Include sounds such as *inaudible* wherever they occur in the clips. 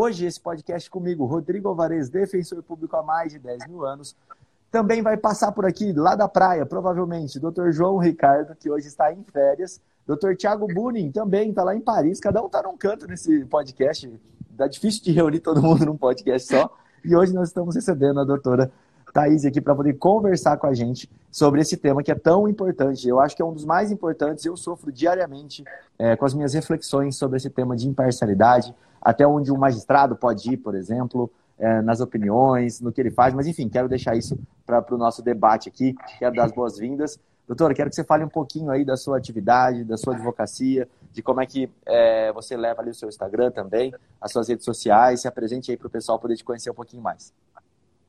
Hoje, esse podcast comigo, Rodrigo Alvarez, defensor público há mais de 10 mil anos. Também vai passar por aqui, lá da praia, provavelmente, Dr. João Ricardo, que hoje está em férias. Dr. Tiago Bunin também está lá em Paris. Cada um está num canto nesse podcast. Dá difícil de reunir todo mundo num podcast só. E hoje nós estamos recebendo a doutora Thaís aqui para poder conversar com a gente sobre esse tema que é tão importante. Eu acho que é um dos mais importantes. Eu sofro diariamente é, com as minhas reflexões sobre esse tema de imparcialidade, até onde um magistrado pode ir, por exemplo, é, nas opiniões, no que ele faz. Mas, enfim, quero deixar isso para o nosso debate aqui. Quero dar as boas-vindas. Doutora, quero que você fale um pouquinho aí da sua atividade, da sua advocacia, de como é que é, você leva ali o seu Instagram também, as suas redes sociais, se apresente aí para o pessoal poder te conhecer um pouquinho mais.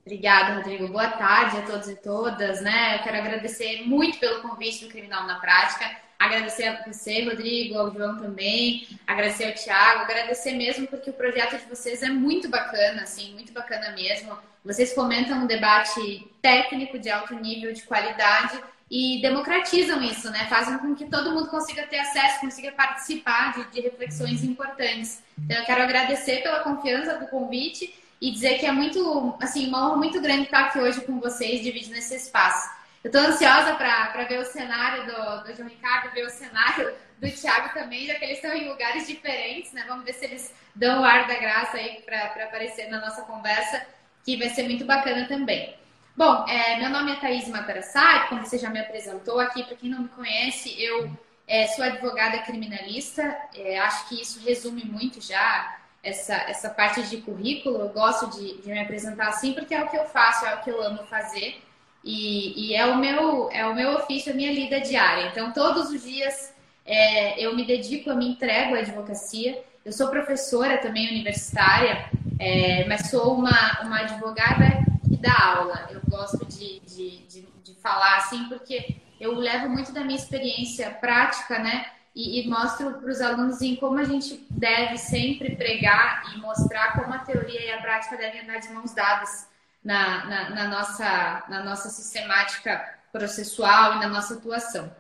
Obrigada, Rodrigo. Boa tarde a todos e todas. Né? Eu quero agradecer muito pelo convite do Criminal na Prática. Agradecer a você, Rodrigo, ao João também. Agradecer ao Thiago. Agradecer mesmo porque o projeto de vocês é muito bacana, assim, muito bacana mesmo. Vocês fomentam um debate técnico de alto nível, de qualidade e democratizam isso, né? Fazem com que todo mundo consiga ter acesso, consiga participar de, de reflexões importantes. Então, eu quero agradecer pela confiança do convite e dizer que é muito, assim, uma honra muito grande estar aqui hoje com vocês, dividindo esse espaço. Eu estou ansiosa para ver o cenário do, do João Ricardo, ver o cenário do Thiago também, já que eles estão em lugares diferentes, né? Vamos ver se eles dão o ar da graça aí para aparecer na nossa conversa, que vai ser muito bacana também. Bom, é, meu nome é Thaís Matarassai, como você já me apresentou aqui, para quem não me conhece, eu é, sou advogada criminalista, é, acho que isso resume muito já essa, essa parte de currículo, eu gosto de, de, me apresentar assim porque é o que eu faço, é o que eu amo fazer e, e é, o meu, é o meu ofício, a minha lida diária. Então, todos os dias é, eu me dedico, eu me entrego à advocacia. Eu sou professora também universitária, é, mas sou uma, uma advogada que dá aula. Eu gosto de, de, de, de falar assim porque eu levo muito da minha experiência prática, né? E, e mostro para os alunos em como a gente deve sempre pregar e mostrar como a teoria e a prática devem andar de mãos dadas na, na, na nossa, na nossa sistemática processual e na nossa atuação.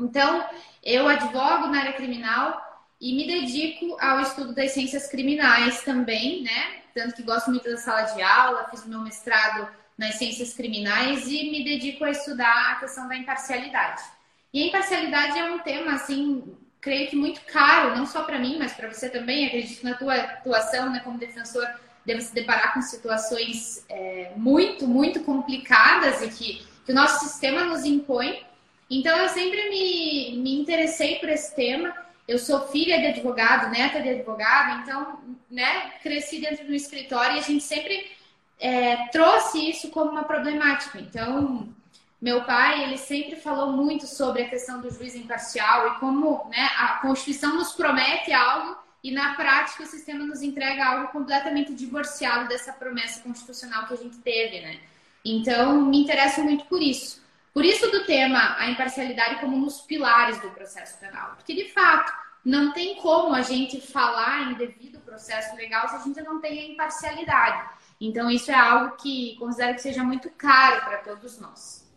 Então, eu advogo na área criminal e me dedico ao estudo das ciências criminais também, né? Tanto que gosto muito da sala de aula, fiz meu mestrado nas ciências criminais e me dedico a estudar a questão da imparcialidade. E a imparcialidade é um tema, assim, creio que muito caro, não só para mim, mas para você também. Acredito na tua atuação né, como defensor deve se deparar com situações é, muito, muito complicadas e que, que o nosso sistema nos impõe. Então, eu sempre me, me interessei por esse tema. Eu sou filha de advogado, neta de advogado, então, né, cresci dentro do escritório e a gente sempre é, trouxe isso como uma problemática. Então, meu pai, ele sempre falou muito sobre a questão do juiz imparcial e como né, a Constituição nos promete algo e na prática o sistema nos entrega algo completamente divorciado dessa promessa constitucional que a gente teve, né? Então, me interesso muito por isso. Por isso do tema a imparcialidade como um dos pilares do processo penal. Porque, de fato, não tem como a gente falar em devido processo legal se a gente não tem a imparcialidade. Então, isso é algo que considero que seja muito caro para todos nós.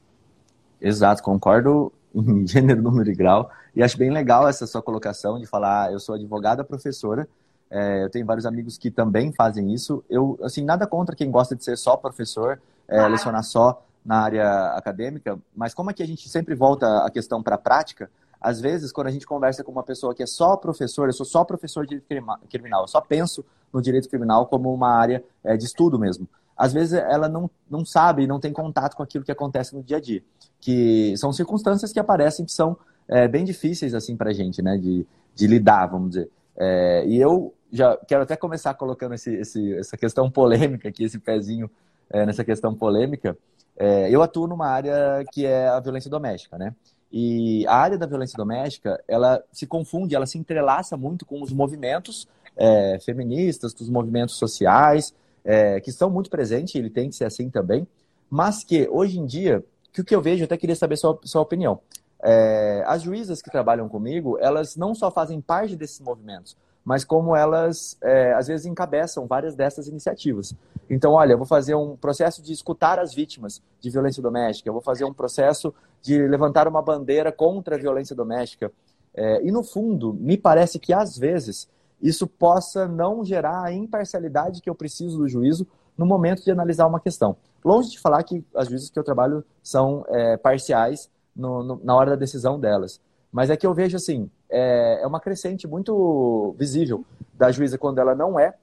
Exato, concordo em *laughs* gênero, número e grau. E acho bem legal essa sua colocação de falar, ah, eu sou advogada professora, é, eu tenho vários amigos que também fazem isso. Eu, assim, nada contra quem gosta de ser só professor, é, lecionar só na área acadêmica, mas como é que a gente sempre volta a questão para a prática, às vezes, quando a gente conversa com uma pessoa que é só professor, eu sou só professor de direito criminal, eu só penso no direito criminal como uma área é, de estudo mesmo às vezes ela não, não sabe, não tem contato com aquilo que acontece no dia a dia. Que são circunstâncias que aparecem que são é, bem difíceis assim para a gente, né? De, de lidar, vamos dizer. É, e eu já quero até começar colocando esse, esse, essa questão polêmica aqui, esse pezinho é, nessa questão polêmica. É, eu atuo numa área que é a violência doméstica, né? E a área da violência doméstica, ela se confunde, ela se entrelaça muito com os movimentos é, feministas, com os movimentos sociais, é, que estão muito presentes, ele tem que ser assim também, mas que hoje em dia, que o que eu vejo, eu até queria saber sua, sua opinião. É, as juízas que trabalham comigo, elas não só fazem parte desses movimentos, mas como elas, é, às vezes, encabeçam várias dessas iniciativas. Então, olha, eu vou fazer um processo de escutar as vítimas de violência doméstica, eu vou fazer um processo de levantar uma bandeira contra a violência doméstica. É, e, no fundo, me parece que, às vezes, isso possa não gerar a imparcialidade que eu preciso do juízo no momento de analisar uma questão. Longe de falar que as juízes que eu trabalho são é, parciais no, no, na hora da decisão delas. Mas é que eu vejo assim, é, é, uma crescente muito visível da juíza quando ela não é,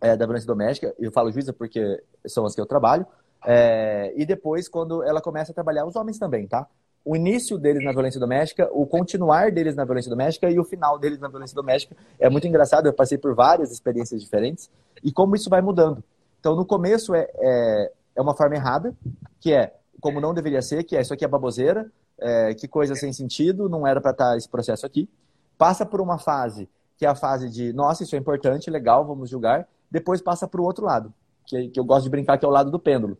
é da violência doméstica, eu falo juíza porque são as que eu trabalho, é, e depois quando ela começa a trabalhar, os homens também, tá? O início deles na violência doméstica, o continuar deles na violência doméstica e o final deles na violência doméstica é muito engraçado. Eu passei por várias experiências diferentes e como isso vai mudando. Então, no começo é, é, é uma forma errada, que é como não deveria ser, que é isso aqui é baboseira, é, que coisa sem sentido, não era para estar tá esse processo aqui. Passa por uma fase que é a fase de, nossa, isso é importante, legal, vamos julgar. Depois passa para o outro lado, que, que eu gosto de brincar, que é o lado do pêndulo.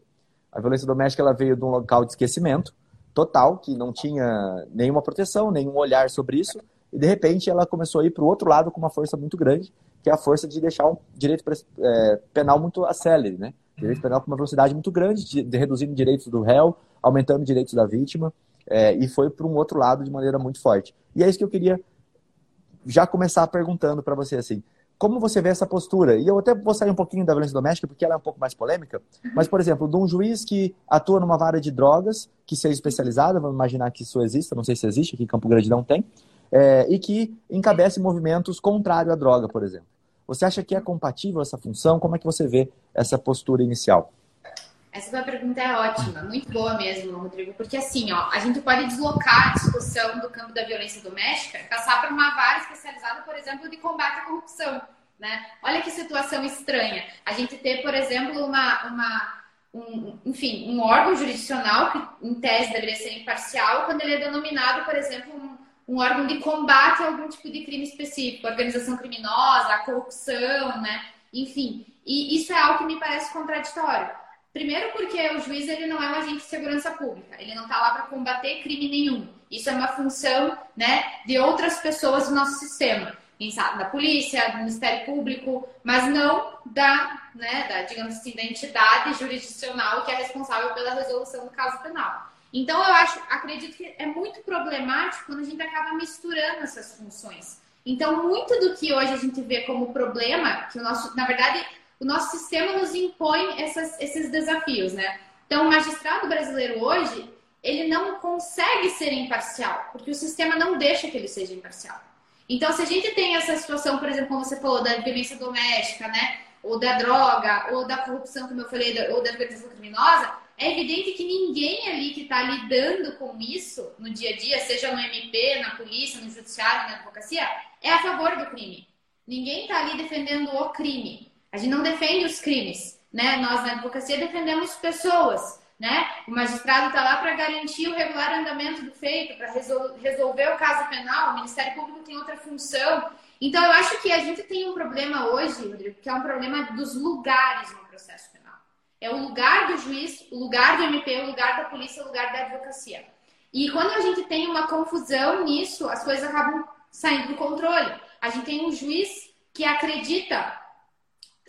A violência doméstica ela veio de um local de esquecimento total, que não tinha nenhuma proteção, nenhum olhar sobre isso, e de repente ela começou a ir para o outro lado com uma força muito grande, que é a força de deixar um direito é, penal muito acelere, né? Direito penal com uma velocidade muito grande, de, de reduzindo direitos do réu, aumentando direitos da vítima, é, e foi para um outro lado de maneira muito forte. E é isso que eu queria já começar perguntando para você assim. Como você vê essa postura? E eu até vou sair um pouquinho da violência doméstica, porque ela é um pouco mais polêmica. Mas, por exemplo, de um juiz que atua numa vara de drogas, que seja especializada, vamos imaginar que isso exista, não sei se existe, aqui em Campo Grande não tem, é, e que encabece movimentos contrários à droga, por exemplo. Você acha que é compatível essa função? Como é que você vê essa postura inicial? Essa tua pergunta é ótima, muito boa mesmo, Rodrigo, porque assim, ó, a gente pode deslocar a discussão do campo da violência doméstica passar para uma vara especializada, por exemplo, de combate à corrupção, né? Olha que situação estranha. A gente ter, por exemplo, uma, uma um, enfim, um órgão jurisdicional que, em tese, deveria ser imparcial, quando ele é denominado, por exemplo, um um órgão de combate a algum tipo de crime específico, organização criminosa, corrupção, né? Enfim, e isso é algo que me parece contraditório. Primeiro porque o juiz ele não é um agente de segurança pública, ele não está lá para combater crime nenhum. Isso é uma função, né, de outras pessoas do nosso sistema, quem sabe da polícia, do Ministério Público, mas não da, né, da, digamos assim, da entidade jurisdicional que é responsável pela resolução do caso penal. Então, eu acho, acredito que é muito problemático quando a gente acaba misturando essas funções. Então, muito do que hoje a gente vê como problema, que o nosso, na verdade, o nosso sistema nos impõe essas, esses desafios, né? Então, o magistrado brasileiro hoje, ele não consegue ser imparcial, porque o sistema não deixa que ele seja imparcial. Então, se a gente tem essa situação, por exemplo, como você falou, da violência doméstica, né? Ou da droga, ou da corrupção, como eu falei, ou da organização criminosa, é evidente que ninguém ali que está lidando com isso no dia a dia, seja no MP, na polícia, no judiciário, na advocacia, é a favor do crime. Ninguém está ali defendendo o crime. A gente não defende os crimes, né? Nós na advocacia defendemos pessoas, né? O magistrado está lá para garantir o regular andamento do feito, para resol resolver o caso penal. O Ministério Público tem outra função. Então, eu acho que a gente tem um problema hoje, Rodrigo, que é um problema dos lugares no processo penal. É o lugar do juiz, o lugar do MP, o lugar da polícia, o lugar da advocacia. E quando a gente tem uma confusão nisso, as coisas acabam saindo do controle. A gente tem um juiz que acredita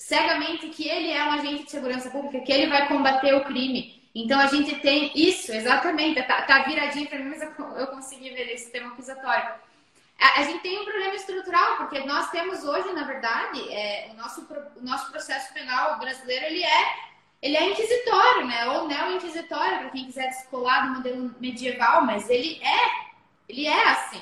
cegamente que ele é um agente de segurança pública, que ele vai combater o crime. Então a gente tem isso, exatamente, tá, tá viradinho para mim, mas eu, consegui ver esse tema acusatório. A, a, gente tem um problema estrutural, porque nós temos hoje, na verdade, é, o, nosso, o nosso processo penal brasileiro ele é ele é inquisitório, né? Ou neo-inquisitório, para quem quiser descolar do modelo medieval, mas ele é, ele é assim.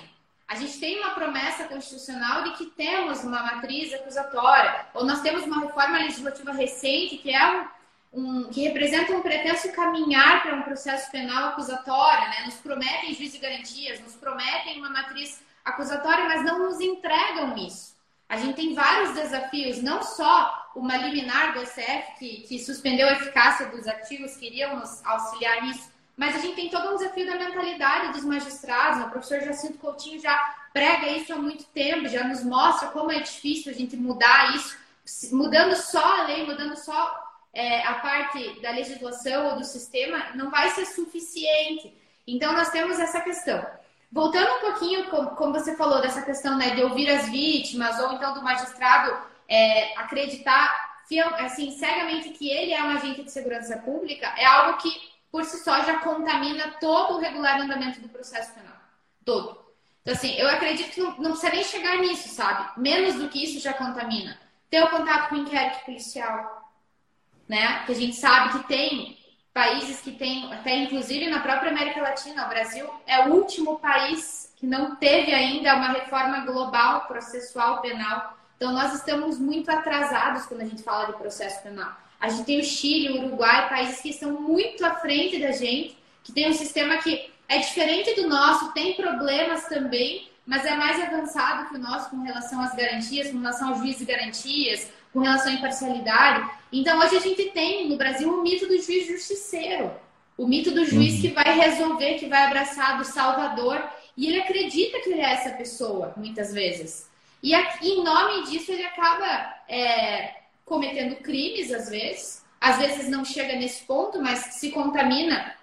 A gente tem uma promessa constitucional de que temos uma matriz acusatória, ou nós temos uma reforma legislativa recente que é um, um que representa um pretenso caminhar para um processo penal acusatório, né? Nos prometem juízo de garantias, nos prometem uma matriz acusatória, mas não nos entregam isso. A gente tem vários desafios, não só uma liminar do STF que, que suspendeu a eficácia dos artigos que iriam nos auxiliar nisso. Mas a gente tem todo um desafio da mentalidade dos magistrados. Né? O professor Jacinto Coutinho já prega isso há muito tempo, já nos mostra como é difícil a gente mudar isso, mudando só a lei, mudando só é, a parte da legislação ou do sistema, não vai ser suficiente. Então, nós temos essa questão. Voltando um pouquinho, como, você falou, dessa questão né, de ouvir as vítimas, ou então do magistrado é, acreditar assim, cegamente que ele é um agente de segurança pública é algo que, por si só, já contamina todo o regular andamento do processo penal. Todo. Então, assim, eu acredito que não, não precisa nem chegar nisso, sabe? Menos do que isso já contamina. Ter o contato com o inquérito policial, né? Que a gente sabe que tem países que têm, até inclusive na própria América Latina, o Brasil é o último país que não teve ainda uma reforma global processual penal. Então, nós estamos muito atrasados quando a gente fala de processo penal. A gente tem o Chile, o Uruguai, países que estão muito à frente da gente, que tem um sistema que é diferente do nosso, tem problemas também, mas é mais avançado que o nosso com relação às garantias, com relação ao juiz de garantias, com relação à imparcialidade. Então, hoje a gente tem no Brasil o mito do juiz justiceiro, o mito do juiz uhum. que vai resolver, que vai abraçar do salvador, e ele acredita que ele é essa pessoa, muitas vezes. E aqui, em nome disso, ele acaba é, cometendo crimes, às vezes. Às vezes não chega nesse ponto, mas se contamina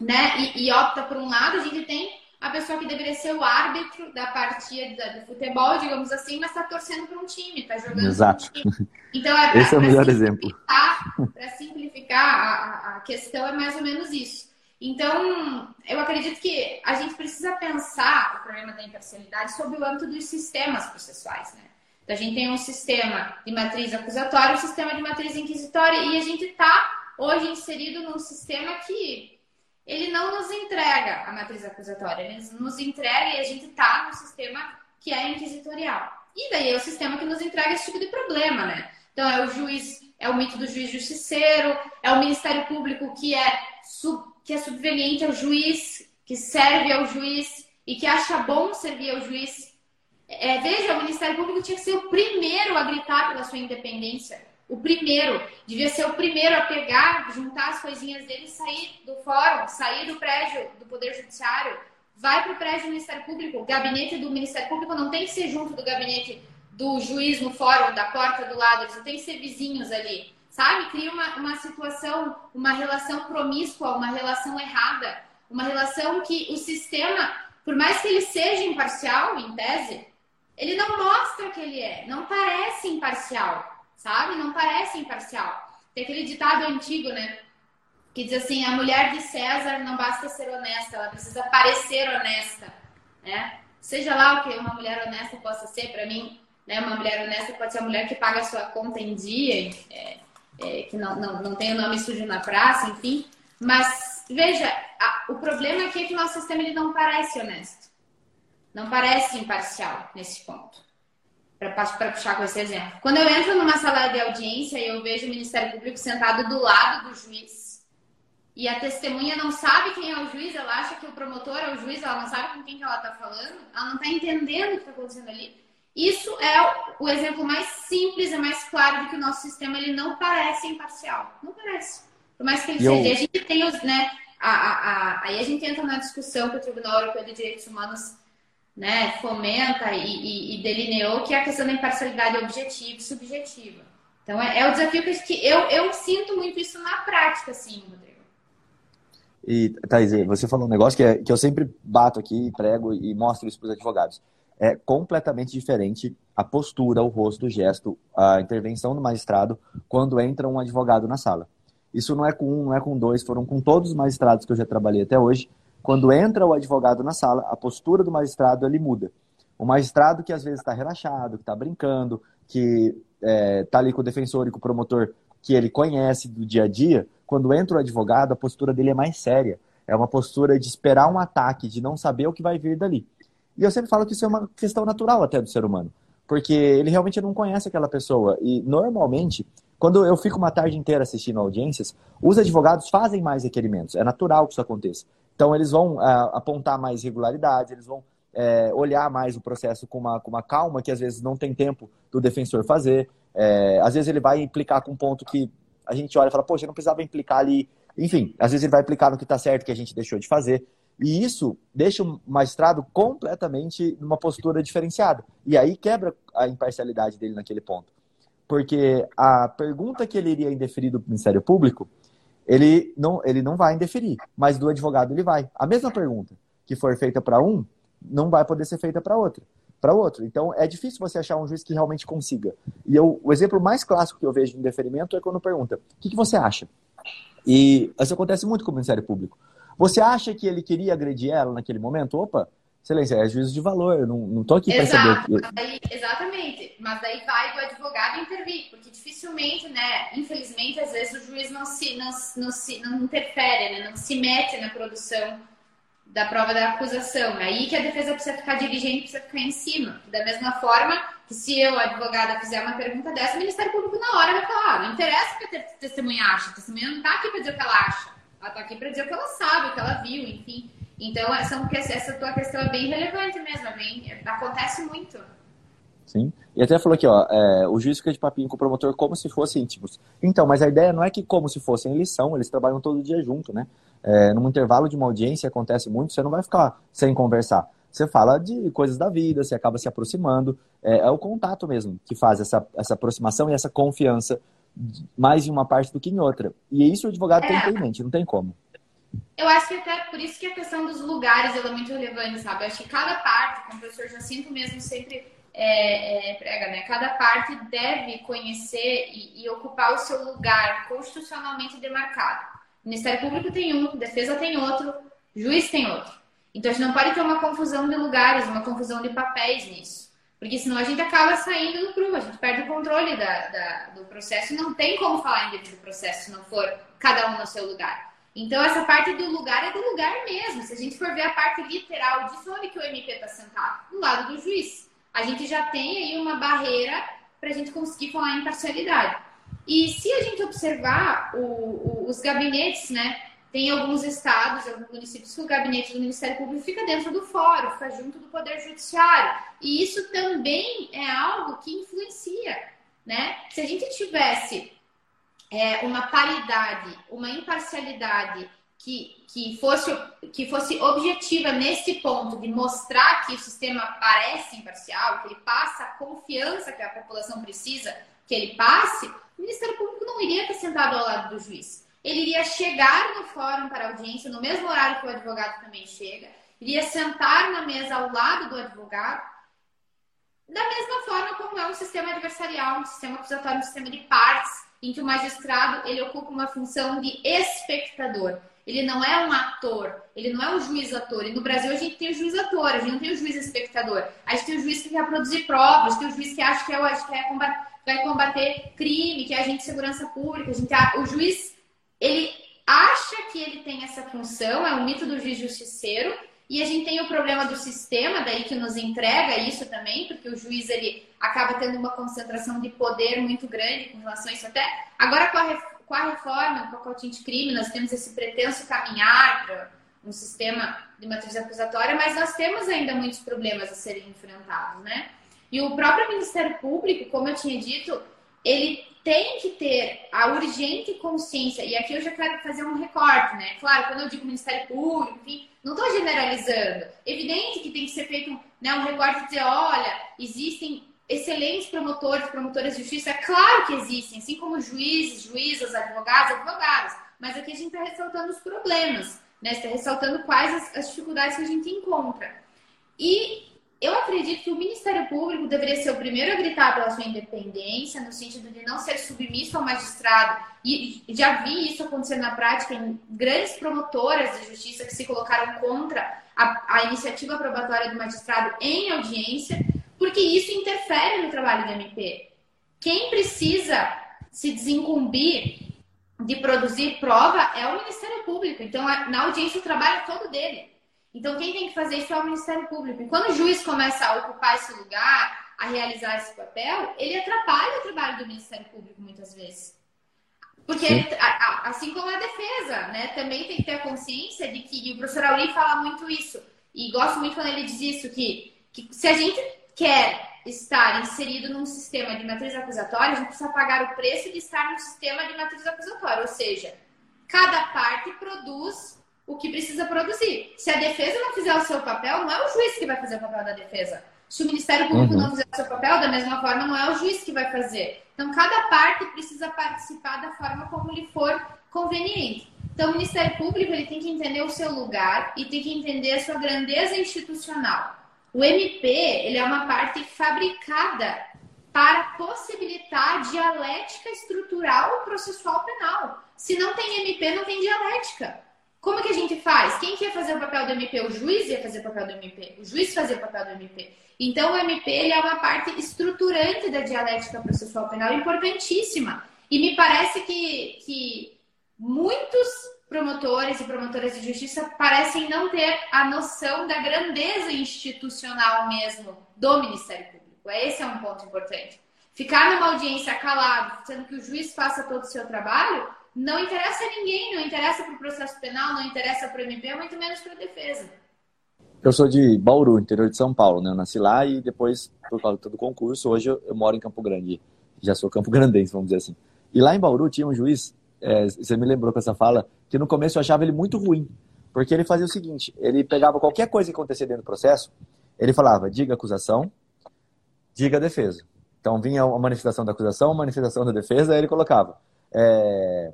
né, e, e opta por um lado. A gente tem a pessoa que deveria ser o árbitro da partida do futebol, digamos assim, mas está torcendo para um time, está jogando. Exato. Um então, é pra, *laughs* Esse é o melhor exemplo. Para simplificar, a, a questão é mais ou menos isso. Então, eu acredito que a gente precisa pensar o problema da imparcialidade sob o âmbito dos sistemas processuais, né? Então, a gente tem um sistema de matriz acusatória, um sistema de matriz inquisitória, e a gente está hoje inserido num sistema que ele não nos entrega a matriz acusatória, ele nos entrega e a gente está no sistema que é inquisitorial. E daí é o sistema que nos entrega esse tipo de problema, né? Então é o juiz, é o mito do juiz justiceiro, é o Ministério Público que é, sub, que é subveniente ao juiz, que serve ao juiz e que acha bom servir ao juiz. É, veja, o Ministério Público tinha que ser o primeiro a gritar pela sua independência o primeiro, devia ser o primeiro a pegar, juntar as coisinhas dele e sair do fórum, sair do prédio do Poder Judiciário, vai para o prédio do Ministério Público. O gabinete do Ministério Público não tem que ser junto do gabinete do juiz no fórum, da porta do lado, eles não tem que ser vizinhos ali. Sabe? Cria uma, uma situação, uma relação promíscua, uma relação errada, uma relação que o sistema, por mais que ele seja imparcial, em tese, ele não mostra que ele é, não parece imparcial sabe? Não parece imparcial. Tem aquele ditado antigo, né? Que diz assim: a mulher de César não basta ser honesta, ela precisa parecer honesta, né? Seja lá o que uma mulher honesta possa ser, para mim, né? Uma mulher honesta pode ser a mulher que paga a sua conta em dia, é, é, que não, não, não tem o nome sujo na praça, enfim. Mas, veja, a, o problema aqui é que o nosso sistema ele não parece honesto. Não parece imparcial nesse ponto para puxar com esse exemplo. Quando eu entro numa sala de audiência e eu vejo o Ministério Público sentado do lado do juiz e a testemunha não sabe quem é o juiz, ela acha que o promotor é o juiz, ela não sabe com quem que ela está falando, ela não está entendendo o que está acontecendo ali. Isso é o exemplo mais simples e mais claro de que o nosso sistema ele não parece imparcial. Não parece. Por mais que ele eu... seja. A gente tem os, né? A, a, a, aí a gente entra na discussão que o Tribunal Europeu de Direitos Humanos né, fomenta e, e, e, delineou que é a questão da imparcialidade objetiva e subjetiva. Então, é, é o desafio que eu, eu sinto muito isso na prática, sim, Rodrigo. E, Thais, você falou um negócio que, é, que eu sempre bato aqui, prego e mostro isso para os advogados. É completamente diferente a postura, o rosto, o gesto, a intervenção do magistrado quando entra um advogado na sala. Isso não é com um, não é com dois, foram com todos os magistrados que eu já trabalhei até hoje. Quando entra o advogado na sala, a postura do magistrado ele muda. O magistrado que às vezes está relaxado, que está brincando, que está é, tá ali com o defensor e com o promotor que ele conhece do dia a dia, quando entra o advogado, a postura dele é mais séria. É uma postura de esperar um ataque, de não saber o que vai vir dali. E eu sempre falo que isso é uma questão natural até do ser humano, porque ele realmente não conhece aquela pessoa. E normalmente, quando eu fico uma tarde inteira assistindo audiências, os advogados fazem mais requerimentos. É natural que isso aconteça. Então, eles vão uh, apontar mais regularidades, eles vão é, olhar mais o processo com uma, com uma calma que às vezes não tem tempo do defensor fazer. É, às vezes ele vai implicar com um ponto que a gente olha e fala, poxa, não precisava implicar ali. Enfim, às vezes ele vai implicar no que está certo que a gente deixou de fazer. E isso deixa o magistrado completamente numa postura diferenciada. E aí quebra a imparcialidade dele naquele ponto. Porque a pergunta que ele iria indeferir do Ministério Público ele não, ele não vai indeferir, mas do advogado ele vai. A mesma pergunta que for feita para um, não vai poder ser feita para outro, para outro. Então é difícil você achar um juiz que realmente consiga. E eu, o exemplo mais clássico que eu vejo de indeferimento é quando pergunta: o que, que você acha? E isso acontece muito com o Ministério Público. Você acha que ele queria agredir ela naquele momento? Opa, Excelência, é juízo de valor, eu não, não tô aqui para saber. Mas daí, exatamente, mas daí vai do advogado intervir, porque dificilmente, né, infelizmente, às vezes o juiz não se, não, não se não interfere, né, não se mete na produção da prova da acusação. É aí que a defesa precisa ficar dirigente, precisa ficar em cima. Da mesma forma que se eu, advogada, fizer uma pergunta dessa, o Ministério Público na hora vai falar, ah, não interessa o que a testemunha acha, a testemunha não está aqui para dizer o que ela acha, ela está aqui para dizer o que ela sabe, o que ela viu, enfim. Então, essa, essa tua questão é bem relevante mesmo, é bem, acontece muito. Sim. E até falou aqui, ó, é, o juiz fica de papinho com o promotor como se fossem íntimos. Então, mas a ideia não é que como se fossem, eles são, eles trabalham todo dia junto, né? É, num intervalo de uma audiência acontece muito, você não vai ficar sem conversar. Você fala de coisas da vida, você acaba se aproximando. É, é o contato mesmo que faz essa, essa aproximação e essa confiança mais em uma parte do que em outra. E isso o advogado é. tem que ter em mente, não tem como. Eu acho que até por isso que a questão dos lugares é muito relevante, sabe? Eu acho que cada parte, como o professor Jacinto mesmo sempre é, é, prega, né? Cada parte deve conhecer e, e, ocupar o seu lugar constitucionalmente demarcado. O Ministério Público tem um, Defesa tem outro, Juiz tem outro. Então a gente não pode ter uma confusão de lugares, uma confusão de papéis nisso. Porque senão a gente acaba saindo do prumo, a gente perde o controle da, da, do processo não tem como falar em devido processo se não for cada um no seu lugar. Então, essa parte do lugar é do lugar mesmo. Se a gente for ver a parte literal disso, onde que o MP está sentado? Do lado do juiz. A gente já tem aí uma barreira para a gente conseguir falar em parcialidade. E se a gente observar o, o, os gabinetes, né? Tem alguns estados, alguns municípios que o gabinete do Ministério Público fica dentro do fórum, fica junto do Poder Judiciário. E isso também é algo que influencia, né? Se a gente tivesse é, uma paridade, uma imparcialidade que, que, fosse, que fosse objetiva nesse ponto de mostrar que o sistema parece imparcial, que ele passa a confiança que a população precisa que ele passe, o Ministério Público não iria estar sentado ao lado do juiz. Ele iria chegar no fórum para audiência no mesmo horário que o advogado também chega, iria sentar na mesa ao lado do advogado, da mesma forma como é um sistema adversarial, um sistema acusatório, um sistema de partes, em que o magistrado ele ocupa uma função de espectador. Ele não é um ator, ele não é um juiz ator. E no Brasil a gente tem o juiz ator, a gente não tem o juiz espectador. A gente tem o juiz que quer produzir provas, tem o juiz que acha que, é, que é combater, vai combater crime, que é agente de segurança pública. A gente, o juiz, ele acha que ele tem essa função, é o mito do juiz justiceiro, e a gente tem o problema do sistema, daí que nos entrega isso também, porque o juiz ele acaba tendo uma concentração de poder muito grande com relação a isso até. Agora com a, com a reforma, com o pacote anticrime, nós temos esse pretenso caminhar para um sistema de matriz acusatória, mas nós temos ainda muitos problemas a serem enfrentados, né? E o próprio Ministério Público, como eu tinha dito, ele tem que ter a urgente consciência, e aqui eu já quero fazer um recorte, né? Claro, quando eu digo Ministério Público, enfim, não estou generalizando. Evidente que tem que ser feito né, um recorte de dizer, olha, existem excelentes promotores, promotoras de justiça, claro que existem, assim como juízes, juízas, advogados, advogadas, mas aqui a gente está ressaltando os problemas, né? está ressaltando quais as, as dificuldades que a gente encontra. E eu acredito que o Ministério Público deveria ser o primeiro a gritar pela sua independência, no sentido de não ser submisso ao magistrado. E já vi isso acontecer na prática em grandes promotoras de justiça que se colocaram contra a, a iniciativa probatória do magistrado em audiência, porque isso interfere no trabalho do MP. Quem precisa se desincumbir de produzir prova é o Ministério Público. Então, na audiência, o trabalho é todo dele. Então, quem tem que fazer isso é o Ministério Público. E quando o juiz começa a ocupar esse lugar, a realizar esse papel, ele atrapalha o trabalho do Ministério Público muitas vezes. Porque, ele, assim como a defesa, né, também tem que ter a consciência de que, e o professor Auri fala muito isso, e gosto muito quando ele diz isso, que, que se a gente quer estar inserido num sistema de matriz acusatória, a gente precisa pagar o preço de estar num sistema de matriz acusatória. Ou seja, cada parte produz o que precisa produzir. Se a defesa não fizer o seu papel, não é o juiz que vai fazer o papel da defesa. Se o Ministério Público uhum. não fizer o seu papel, da mesma forma, não é o juiz que vai fazer. Então, cada parte precisa participar da forma como lhe for conveniente. Então, o Ministério Público ele tem que entender o seu lugar e tem que entender a sua grandeza institucional. O MP ele é uma parte fabricada para possibilitar dialética estrutural processual penal. Se não tem MP, não tem dialética. Como que a gente faz? Quem que ia fazer o papel do MP? O juiz ia fazer o papel do MP. O juiz fazia o papel do MP. Então, o MP ele é uma parte estruturante da dialética processual penal importantíssima. E me parece que, que muitos promotores e promotoras de justiça parecem não ter a noção da grandeza institucional mesmo do Ministério Público. Esse é um ponto importante. Ficar numa audiência calado, sendo que o juiz faça todo o seu trabalho, não interessa a ninguém, não interessa para o processo penal, não interessa para o MP, muito menos para a defesa. Eu sou de Bauru, interior de São Paulo, né? Eu nasci lá e depois, por causa do concurso, hoje eu, eu moro em Campo Grande. Já sou campo grandense, vamos dizer assim. E lá em Bauru tinha um juiz, é, você me lembrou com essa fala, que no começo eu achava ele muito ruim. Porque ele fazia o seguinte: ele pegava qualquer coisa que acontecia dentro do processo, ele falava, diga acusação, diga defesa. Então vinha a manifestação da acusação, a manifestação da defesa, aí ele colocava, é,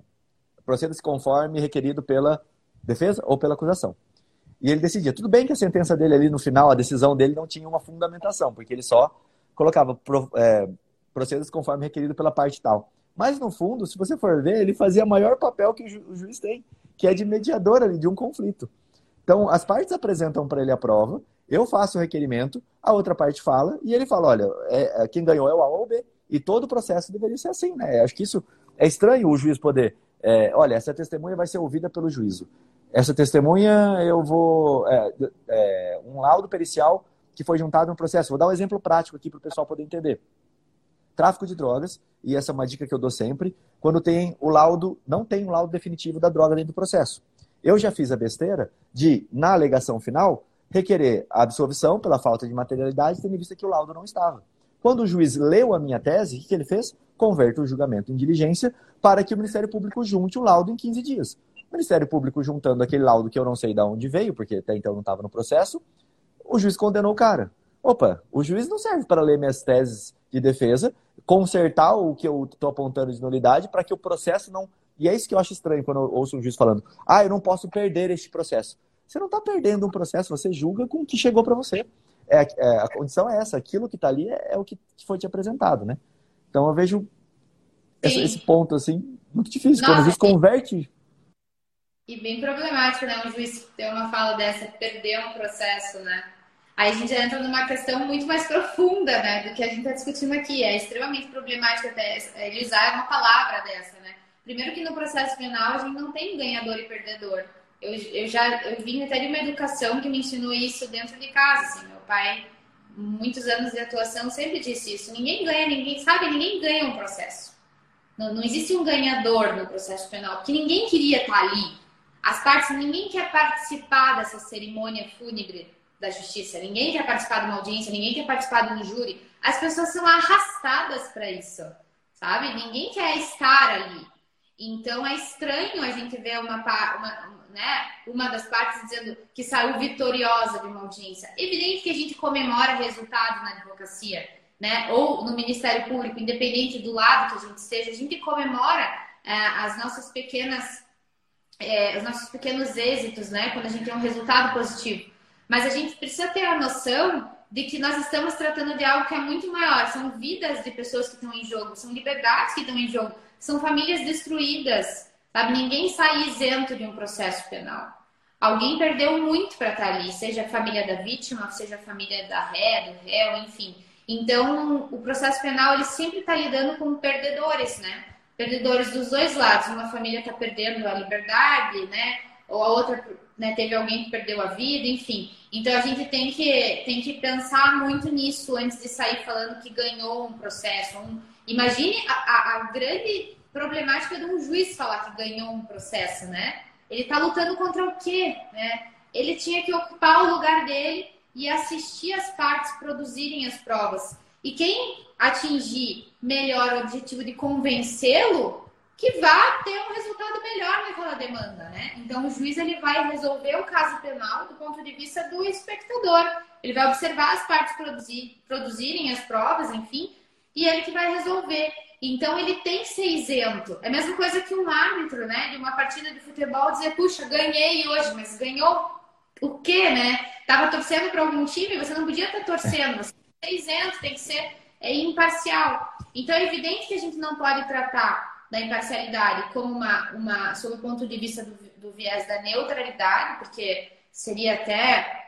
proceda-se conforme requerido pela defesa ou pela acusação. E ele decidia. Tudo bem que a sentença dele ali no final, a decisão dele não tinha uma fundamentação, porque ele só colocava é, proceda-se conforme requerido pela parte tal. Mas, no fundo, se você for ver, ele fazia o maior papel que o juiz tem, que é de mediador ali, de um conflito. Então, as partes apresentam para ele a prova, eu faço o requerimento, a outra parte fala, e ele fala, olha, é, é, quem ganhou é o A ou o B. E todo o processo deveria ser assim, né? Acho que isso é estranho o juiz poder, é, olha, essa testemunha vai ser ouvida pelo juízo. Essa testemunha, eu vou... É, é, um laudo pericial que foi juntado no processo. Vou dar um exemplo prático aqui para o pessoal poder entender tráfico de drogas, e essa é uma dica que eu dou sempre, quando tem o laudo, não tem o laudo definitivo da droga dentro do processo. Eu já fiz a besteira de, na alegação final, requerer a absolvição pela falta de materialidade, tendo visto que o laudo não estava. Quando o juiz leu a minha tese, o que ele fez? Converte o julgamento em diligência para que o Ministério Público junte o laudo em 15 dias. O Ministério Público juntando aquele laudo que eu não sei de onde veio, porque até então não estava no processo, o juiz condenou o cara. Opa, o juiz não serve para ler minhas teses de defesa, consertar o que eu estou apontando de nulidade para que o processo não. E é isso que eu acho estranho quando eu ouço um juiz falando: ah, eu não posso perder este processo. Você não está perdendo um processo, você julga com o que chegou para você. É, é, a condição é essa, aquilo que está ali é, é, o que foi te apresentado, né? Então eu vejo esse, esse, ponto assim muito difícil. Nossa, quando o juiz converte. E bem problemático, né? Um juiz ter uma fala dessa, perder um processo, né? Aí a gente entra numa questão muito mais profunda, né, do que a gente está discutindo aqui. É extremamente problemático até ele usar uma palavra dessa, né? Primeiro que no processo penal a gente não tem ganhador e perdedor. Eu, eu já eu vim até de uma educação que me ensinou isso dentro de casa, assim. Meu pai, muitos anos de atuação, sempre disse isso. Ninguém ganha, ninguém sabe, ninguém ganha um processo. Não, não existe um ganhador no processo penal, porque ninguém queria estar ali. As partes, ninguém quer participar dessa cerimônia fúnebre da justiça, ninguém quer participar de uma audiência, ninguém quer participar de um júri. As pessoas são arrastadas para isso, sabe? Ninguém quer estar ali. Então é estranho a gente ver uma, uma, né, uma das partes dizendo que saiu vitoriosa de uma audiência. Evidente que a gente comemora resultados na advocacia, né? Ou no Ministério Público, independente do lado que a gente esteja, a gente comemora é, as nossas pequenas, é, os nossos pequenos êxitos, né? Quando a gente tem um resultado positivo. Mas a gente precisa ter a noção de que nós estamos tratando de algo que é muito maior. São vidas de pessoas que estão em jogo, são liberdades que estão em jogo, são famílias destruídas. Sabe? Ninguém sai isento de um processo penal. Alguém perdeu muito para estar ali, seja a família da vítima, seja a família da ré, do réu, enfim. Então, o processo penal ele sempre está lidando com perdedores, né? Perdedores dos dois lados. Uma família está perdendo a liberdade, né? Ou a outra né, teve alguém que perdeu a vida, enfim. Então a gente tem que, tem que pensar muito nisso antes de sair falando que ganhou um processo. Um... Imagine a, a, a, grande problemática de um juiz falar que ganhou um processo, né? Ele está lutando contra o quê? Né? Ele tinha que ocupar o lugar dele e assistir as partes produzirem as provas. E quem atingir melhor o objetivo de convencê-lo que vá ter um resultado melhor naquela demanda, né? Então o juiz ele vai resolver o caso penal do ponto de vista do espectador. Ele vai observar as partes produzir, produzirem as provas, enfim, e ele que vai resolver. Então ele tem que ser isento. É a mesma coisa que um árbitro, né, de uma partida de futebol dizer, puxa, ganhei hoje, mas ganhou o quê, né? Tava torcendo para algum time, você não podia estar torcendo, você tem que ser isento, tem que ser é, imparcial. Então é evidente que a gente não pode tratar da imparcialidade como uma, uma sob o ponto de vista do, do viés da neutralidade, porque seria até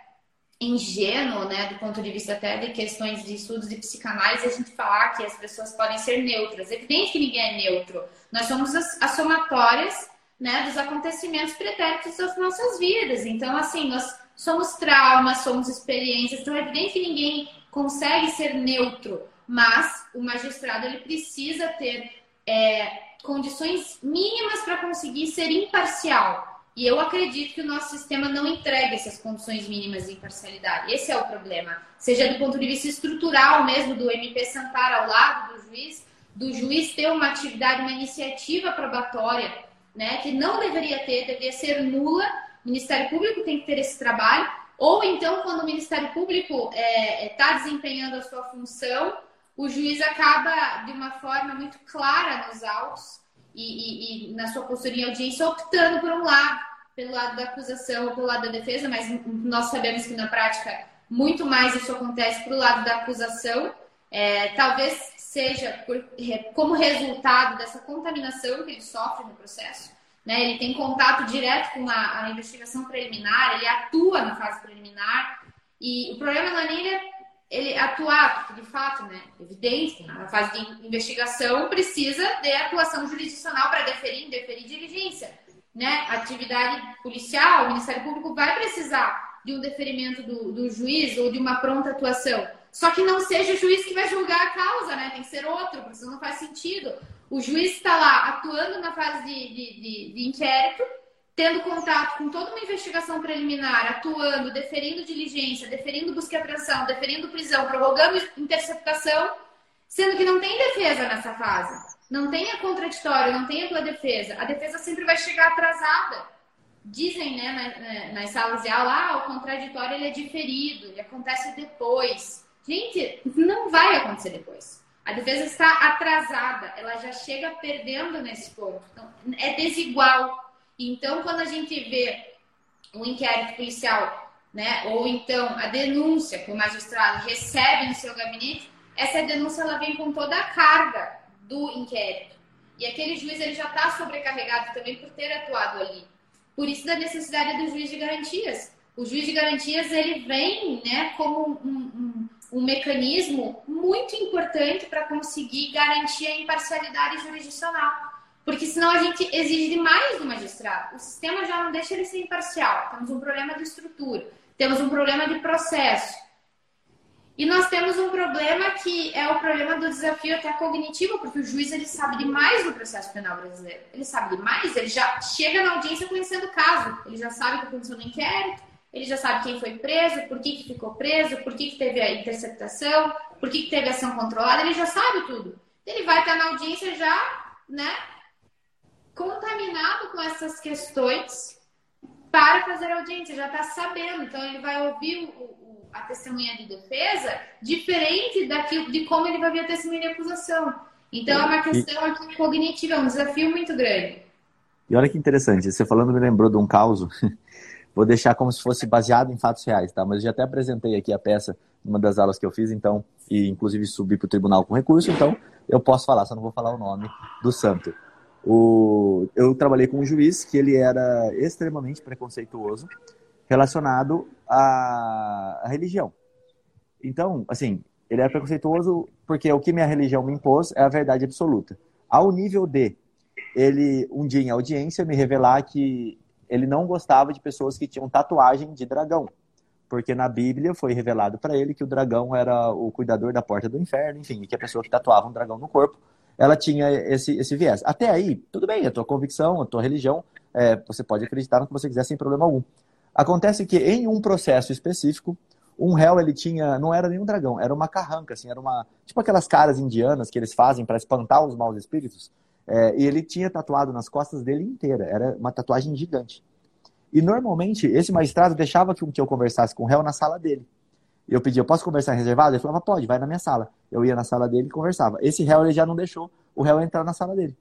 ingênuo, né, do ponto de vista até de questões de estudos de psicanálise, a gente falar que as pessoas podem ser neutras. É evidente que ninguém é neutro. Nós somos as, as somatórias, né, dos acontecimentos pretéritos das nossas vidas. Então, assim, nós somos traumas, somos experiências. Então, é evidente que ninguém consegue ser neutro, mas o magistrado ele precisa ter é, condições mínimas para conseguir ser imparcial. E eu acredito que o nosso sistema não entrega essas condições mínimas de imparcialidade. Esse é o problema. Seja do ponto de vista estrutural mesmo, do MP sentar ao lado do juiz, do juiz ter uma atividade, uma iniciativa probatória, né, que não deveria ter, deveria ser nula. O Ministério Público tem que ter esse trabalho. Ou então, quando o Ministério Público está é, é tá desempenhando a sua função, o juiz acaba, de uma forma muito clara nos autos e, e, e na sua postura em audiência, optando por um lado, pelo lado da acusação ou pelo lado da defesa, mas nós sabemos que na prática muito mais isso acontece para o lado da acusação. É, talvez seja por, como resultado dessa contaminação que ele sofre no processo. Né? Ele tem contato direto com a, a investigação preliminar, ele atua na fase preliminar. E o problema não é nem ele atuar, porque de fato, né, evidente, na fase de investigação precisa de atuação jurisdicional para deferir, deferir diligência, né? Atividade policial, o Ministério Público vai precisar de um deferimento do, do juiz ou de uma pronta atuação. Só que não seja o juiz que vai julgar a causa, né? Tem que ser outro, porque senão não faz sentido. O juiz está lá atuando na fase de, de, de, de inquérito tendo contato com toda uma investigação preliminar, atuando, deferindo diligência, deferindo busca e apreensão, deferindo prisão, prorrogando interceptação, sendo que não tem defesa nessa fase. Não tem a contraditório, não tem a tua defesa. A defesa sempre vai chegar atrasada. Dizem, né, na, nas salas de aula, ah, o contraditório ele é diferido, ele acontece depois. Gente, não vai acontecer depois. A defesa está atrasada, ela já chega perdendo nesse ponto. Então, é desigual então, quando a gente vê o um inquérito policial, né, ou então a denúncia que o magistrado recebe no seu gabinete, essa denúncia ela vem com toda a carga do inquérito. E aquele juiz ele já está sobrecarregado também por ter atuado ali. Por isso da necessidade do juiz de garantias. O juiz de garantias ele vem, né, como um, um, um mecanismo muito importante para conseguir garantir a imparcialidade jurisdicional. Porque senão a gente exige demais do magistrado. O sistema já não deixa ele ser imparcial. Temos um problema de estrutura, temos um problema de processo. E nós temos um problema que é o problema do desafio até cognitivo, porque o juiz ele sabe demais do processo penal brasileiro. Ele sabe demais, ele já chega na audiência conhecendo o caso. Ele já sabe o que aconteceu no inquérito, ele já sabe quem foi preso, por que, que ficou preso, por que, que teve a interceptação, por que, que teve ação controlada, ele já sabe tudo. Ele vai estar na audiência já, né, contaminado com essas questões para fazer a audiência, já está sabendo. Então, ele vai ouvir o, a testemunha de defesa diferente daquilo, de como ele vai ver a testemunha de acusação. Então, é uma questão aqui cognitiva, é um desafio muito grande. E olha que interessante, você falando me lembrou de um caso. *laughs* Vou deixar como se fosse baseado em fatos reais, tá? Mas eu já até apresentei aqui a peça numa das aulas que eu fiz, então, e inclusive subi para o tribunal com recurso, então eu posso falar, só não vou falar o nome do santo. O, eu trabalhei com um juiz que ele era extremamente preconceituoso relacionado à, religião. Então, assim, ele era preconceituoso porque o que minha religião me impôs é a verdade absoluta. Ao nível de ele, um dia em audiência, me revelar que ele não gostava de pessoas que tinham tatuagem de dragão. Porque na Bíblia foi revelado para ele que o dragão era o cuidador da porta do inferno, enfim, e que a pessoa que tatuava um dragão no corpo ela tinha esse, esse viés. Até aí, tudo bem, a tua convicção, a tua religião, é, você pode acreditar no que você quiser sem problema algum. Acontece que em um processo específico, um réu ele tinha, não era nenhum dragão, era uma carranca, assim, era uma, tipo aquelas caras indianas que eles fazem para espantar os maus espíritos, é, e ele tinha tatuado nas costas dele inteira, era uma tatuagem gigante. E normalmente esse magistrado deixava que, que eu conversasse com o réu na sala dele. Eu pedia, posso conversar reservado? Ele falava, pode, vai na minha sala. Eu ia na sala dele e conversava. Esse réu ele já não deixou o réu entrar na sala dele.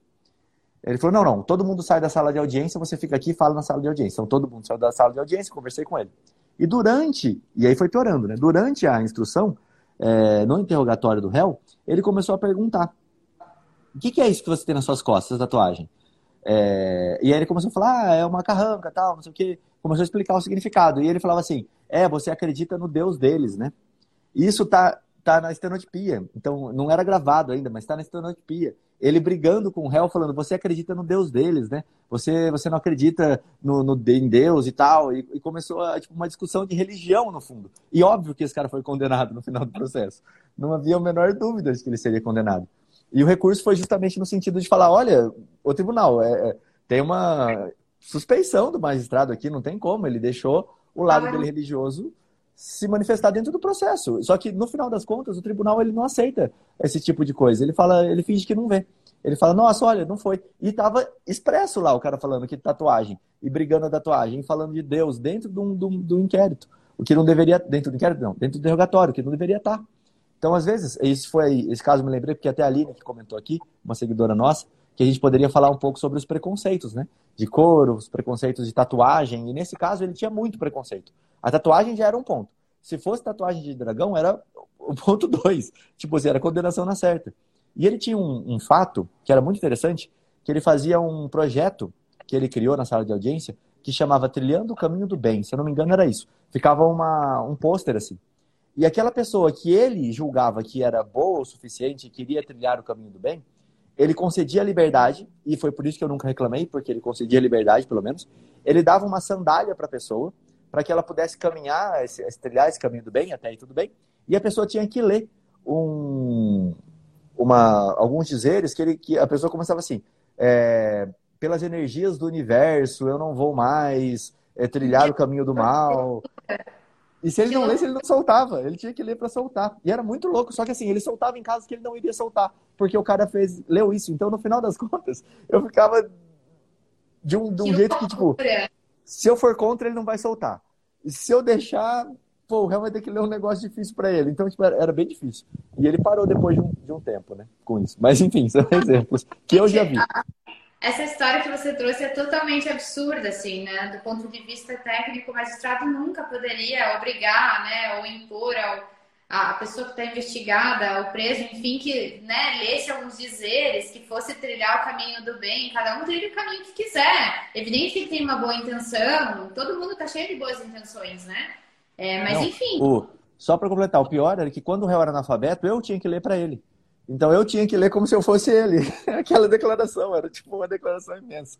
Ele falou, não, não, todo mundo sai da sala de audiência, você fica aqui e fala na sala de audiência. Então todo mundo saiu da sala de audiência, conversei com ele. E durante, e aí foi piorando, né? Durante a instrução, é, no interrogatório do réu, ele começou a perguntar o que, que é isso que você tem nas suas costas, tatuagem? É, e aí ele começou a falar, ah, é uma carranca, tal, não sei o que. Começou a explicar o significado. E ele falava assim, é, você acredita no Deus deles, né? Isso tá, tá na estenotipia. Então, não era gravado ainda, mas está na estenotipia. Ele brigando com o réu, falando, você acredita no Deus deles, né? Você, você não acredita no, no em Deus e tal. E, e começou a, tipo, uma discussão de religião, no fundo. E óbvio que esse cara foi condenado no final do processo. Não havia a menor dúvida de que ele seria condenado. E o recurso foi justamente no sentido de falar, olha, o tribunal é, é tem uma suspeição do magistrado aqui, não tem como, ele deixou o lado ah, dele religioso se manifestar dentro do processo. Só que no final das contas, o tribunal ele não aceita esse tipo de coisa. Ele fala, ele finge que não vê. Ele fala, nossa, olha, não foi. E tava expresso lá o cara falando que tatuagem, e brigando a tatuagem, falando de Deus dentro do, do, do inquérito. O que não deveria, dentro do inquérito, não, dentro do interrogatório, que não deveria estar. Então, às vezes, esse foi esse caso me lembrei, porque até a Aline, que comentou aqui, uma seguidora nossa, que a gente poderia falar um pouco sobre os preconceitos, né? De couro, os preconceitos de tatuagem. E nesse caso, ele tinha muito preconceito. A tatuagem já era um ponto. Se fosse tatuagem de dragão, era o ponto *laughs* dois. Tipo assim, era condenação na certa. E ele tinha um, um fato que era muito interessante, que ele fazia um projeto que ele criou na sala de audiência, que chamava Trilhando o Caminho do Bem. Se eu não me engano, era isso. Ficava uma, um pôster assim. E aquela pessoa que ele julgava que era boa o suficiente e queria trilhar o caminho do bem, ele concedia liberdade, e foi por isso que eu nunca reclamei, porque ele concedia liberdade, pelo menos. Ele dava uma sandália para a pessoa, para que ela pudesse caminhar, esse, trilhar esse caminho do bem, até aí tudo bem. E a pessoa tinha que ler um, uma, alguns dizeres que, ele, que a pessoa começava assim: é, pelas energias do universo, eu não vou mais é, trilhar o caminho do mal. E se ele não lesse, ele não soltava. Ele tinha que ler para soltar. E era muito louco. Só que assim, ele soltava em casos que ele não iria soltar. Porque o cara fez, leu isso. Então, no final das *laughs* contas, eu ficava de um, de um jeito que, tipo, se eu for contra, ele não vai soltar. E se eu deixar, pô, o réu vai ter que ler um negócio difícil para ele. Então, tipo, era, bem difícil. E ele parou depois de um, de um tempo, né? Com isso. Mas, enfim, são *laughs* exemplos que eu já vi essa história que você trouxe é totalmente absurda, assim, né? Do ponto de vista técnico, o magistrado nunca poderia obrigar, né, ou impor ao, a pessoa que está investigada, o preso, enfim, que né, lesse alguns dizeres, que fosse trilhar o caminho do bem, cada um trilha o caminho que quiser. Evidente que tem uma boa intenção, todo mundo está cheio de boas intenções, né? É, mas Não, enfim. O, só para completar, o pior era que quando o réu era analfabeto, eu tinha que ler para ele. Então eu tinha que ler como se eu fosse ele. *laughs* Aquela declaração, era tipo uma declaração imensa.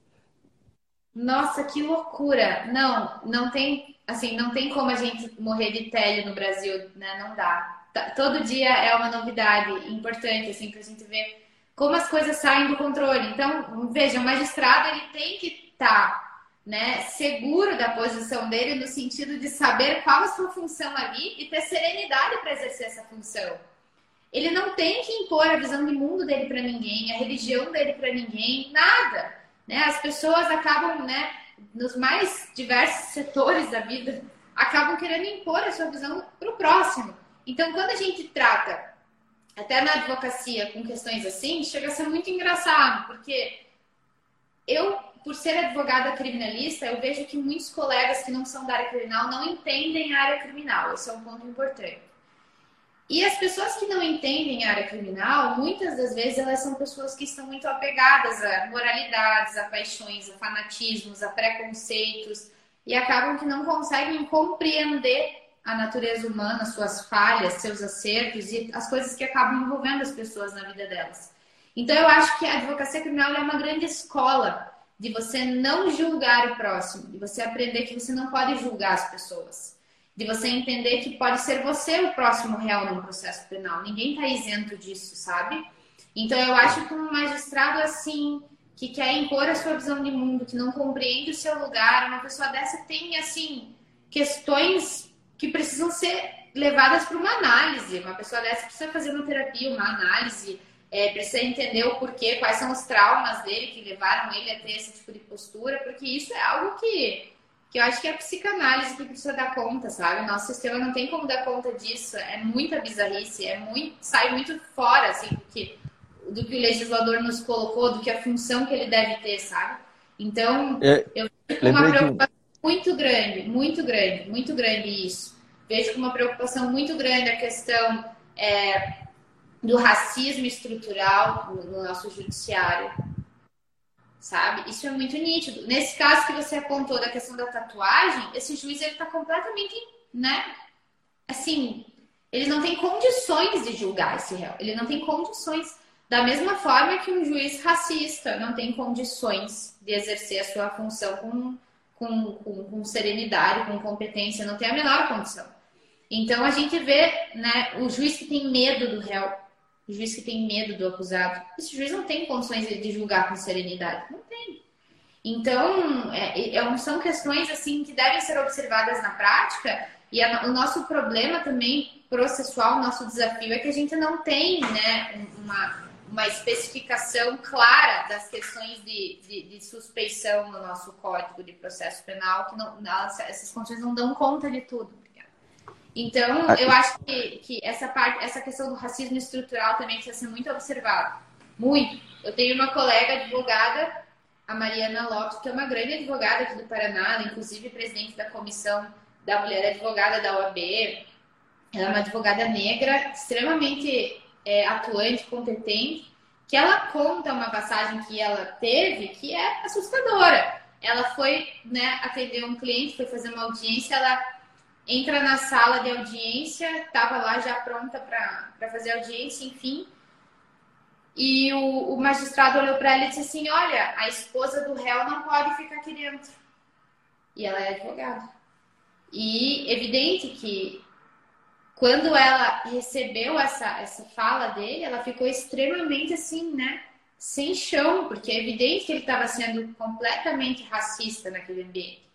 Nossa, que loucura! Não, não tem, assim, não tem como a gente morrer de tédio no Brasil, né? Não dá. Todo dia é uma novidade importante, assim, pra gente ver como as coisas saem do controle. Então, veja, o magistrado, ele tem que estar, tá, né, seguro da posição dele no sentido de saber qual a sua função ali e ter serenidade para exercer essa função. Ele não tem que impor a visão de mundo dele para ninguém, a religião dele para ninguém, nada. Né? As pessoas acabam, né, nos mais diversos setores da vida, acabam querendo impor a sua visão para o próximo. Então, quando a gente trata, até na advocacia, com questões assim, chega a ser muito engraçado, porque eu, por ser advogada criminalista, eu vejo que muitos colegas que não são da área criminal não entendem a área criminal. Esse é um ponto importante. E as pessoas que não entendem a área criminal, muitas das vezes elas são pessoas que estão muito apegadas a moralidades, a paixões, a fanatismos, a preconceitos e acabam que não conseguem compreender a natureza humana, suas falhas, seus acertos e as coisas que acabam envolvendo as pessoas na vida delas. Então eu acho que a advocacia criminal é uma grande escola de você não julgar o próximo, de você aprender que você não pode julgar as pessoas de você entender que pode ser você o próximo réu num processo penal. Ninguém está isento disso, sabe? Então eu acho que um magistrado assim que quer impor a sua visão de mundo, que não compreende o seu lugar, uma pessoa dessa tem assim questões que precisam ser levadas para uma análise. Uma pessoa dessa precisa fazer uma terapia, uma análise, é, precisa entender o porquê, quais são os traumas dele que levaram ele a ter esse tipo de postura, porque isso é algo que que eu acho que é a psicanálise que precisa dar conta, sabe? O nosso sistema não tem como dar conta disso. É muita bizarrice, é muito, sai muito fora, assim, do que, do que o legislador nos colocou, do que a função que ele deve ter, sabe? Então, é, eu vejo com uma preocupação que... muito grande, muito grande, muito grande isso. Vejo com uma preocupação muito grande a questão é, do racismo estrutural no nosso judiciário, sabe? Isso é muito nítido. Nesse caso que você apontou da questão da tatuagem, esse juiz ele está completamente, né? Assim, ele não tem condições de julgar esse réu. Ele não tem condições. Da mesma forma que um juiz racista não tem condições de exercer a sua função com, com, com, com serenidade, com competência, não tem a menor condição. Então a gente vê né, o juiz que tem medo do réu, o juiz que tem medo do acusado. Esse juiz não tem condições de julgar com serenidade. Não tem. Então, é, é, são questões assim que devem ser observadas na prática. E a, o nosso problema também processual, o nosso desafio é que a gente não tem né, uma, uma especificação clara das questões de, de, de, suspeição no nosso Código de Processo Penal, que não, essas condições não dão conta de tudo. Então, eu acho que, que essa parte, essa questão do racismo estrutural também precisa ser muito observada. Muito. Eu tenho uma colega advogada, a Mariana Lopes, que é uma grande advogada aqui do Paraná, inclusive presidente da comissão da mulher advogada da OAB. Ela é uma advogada negra, extremamente é, atuante, competente, que ela conta uma passagem que ela teve que é assustadora. Ela foi né, atender um cliente, foi fazer uma audiência, ela entra na sala de audiência, estava lá já pronta para fazer audiência, enfim. E o, o magistrado olhou para ela e disse assim: Olha, a esposa do réu não pode ficar aqui dentro. E ela é advogada. E evidente que quando ela recebeu essa, essa fala dele, ela ficou extremamente assim, né? Sem chão, porque é evidente que ele estava sendo completamente racista naquele ambiente.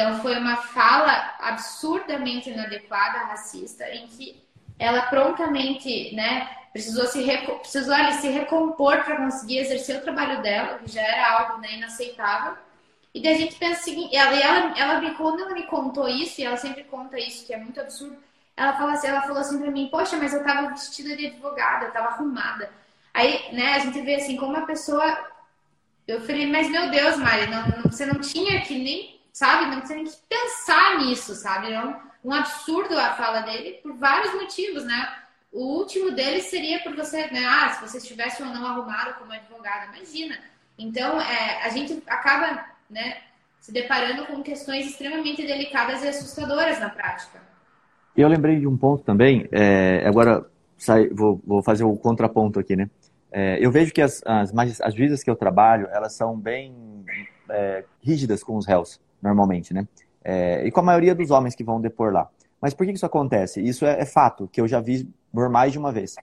Então foi uma fala absurdamente inadequada, racista, em que ela prontamente, né, precisou se precisou ali, se recompor para conseguir exercer o trabalho dela, que já era algo né, inaceitável. E daí a gente pensa o seguinte, ela, ela, ela quando ela me contou isso, e ela sempre conta isso, que é muito absurdo, ela falou assim, ela falou assim para mim, poxa, mas eu tava vestida de advogada, eu tava arrumada. Aí, né, a gente vê assim, como a pessoa. Eu falei, mas meu Deus, Mari, não, não, você não tinha que nem, sabe, não nem que pensar nisso, sabe? É um, um absurdo a fala dele por vários motivos, né? O último deles seria por você, né? Ah, se você estivesse ou não arrumado como advogada, imagina. Então, é, a gente acaba, né, se deparando com questões extremamente delicadas e assustadoras na prática. Eu lembrei de um ponto também, é, agora sai, vou, vou, fazer o contraponto aqui, né? É, eu vejo que as, as, as juízas que eu trabalho, elas são bem é, rígidas com os réus, normalmente, né? É, e com a maioria dos homens que vão depor lá. Mas por que isso acontece? Isso é, é fato, que eu já vi por mais de uma vez.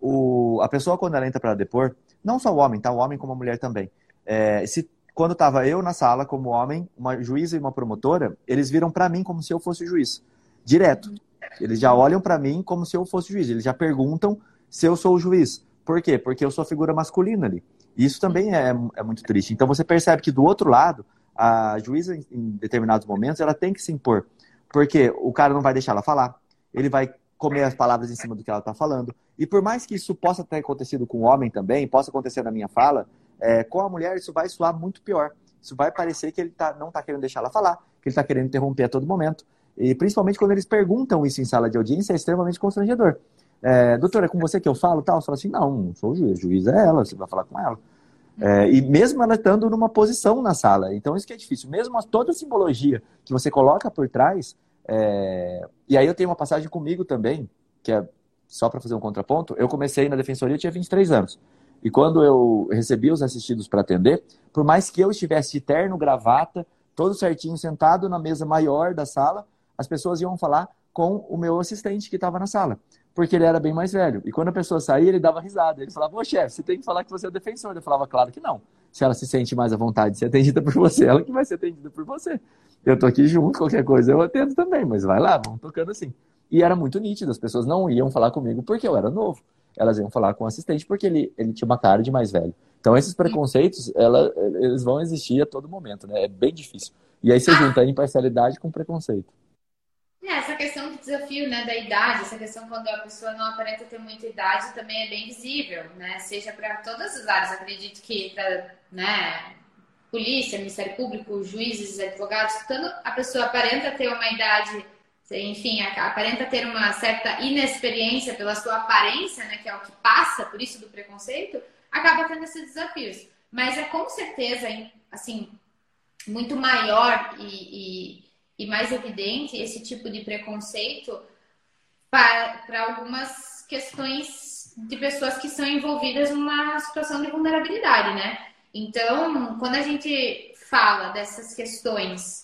O, a pessoa, quando ela entra para depor, não só o homem, tá? O homem como a mulher também. É, se quando estava eu na sala como homem, uma juíza e uma promotora, eles viram para mim como se eu fosse juiz direto. Eles já olham para mim como se eu fosse juiz. Eles já perguntam se eu sou o juiz. Por quê? Porque eu sou a figura masculina ali. Isso também é, é muito triste. Então você percebe que do outro lado, a juíza, em determinados momentos, ela tem que se impor. Porque o cara não vai deixar ela falar. Ele vai comer as palavras em cima do que ela está falando. E por mais que isso possa ter acontecido com o homem também, possa acontecer na minha fala, é, com a mulher isso vai soar muito pior. Isso vai parecer que ele tá, não está querendo deixar ela falar, que ele está querendo interromper a todo momento. E principalmente quando eles perguntam isso em sala de audiência, é extremamente constrangedor. É, doutora, é com você que eu falo? Tal? Você fala assim, não, sou o juiz, juiz é ela, você vai falar com ela. É, e mesmo ela estando numa posição na sala. Então isso que é difícil. Mesmo toda a simbologia que você coloca por trás. É... E aí eu tenho uma passagem comigo também, que é só para fazer um contraponto. Eu comecei na defensoria, eu tinha 23 anos. E quando eu recebi os assistidos para atender, por mais que eu estivesse de terno, gravata, todo certinho, sentado na mesa maior da sala, as pessoas iam falar com o meu assistente que estava na sala, porque ele era bem mais velho. E quando a pessoa saía, ele dava risada. Ele falava: Ô chefe, você tem que falar que você é o defensor. Eu falava: Claro que não. Se ela se sente mais à vontade de ser atendida por você, ela que vai ser atendida por você. Eu tô aqui junto, qualquer coisa eu atendo também, mas vai lá, vamos tocando assim. E era muito nítido, as pessoas não iam falar comigo porque eu era novo. Elas iam falar com o assistente porque ele, ele tinha uma cara de mais velho. Então, esses preconceitos, ela, eles vão existir a todo momento, né? É bem difícil. E aí você junta a imparcialidade com preconceito. É, essa questão do desafio, né, da idade, essa questão quando a pessoa não aparenta ter muita idade também é bem visível, né? Seja para todas as áreas, acredito que para, né, polícia, Ministério Público, juízes, advogados, quando a pessoa aparenta ter uma idade enfim, aparenta ter uma certa inexperiência pela sua aparência, né, que é o que passa por isso do preconceito, acaba tendo esses desafios. Mas é com certeza, assim, muito maior e, e, e mais evidente esse tipo de preconceito para, algumas questões de pessoas que são envolvidas numa situação de vulnerabilidade, né? Então, quando a gente fala dessas questões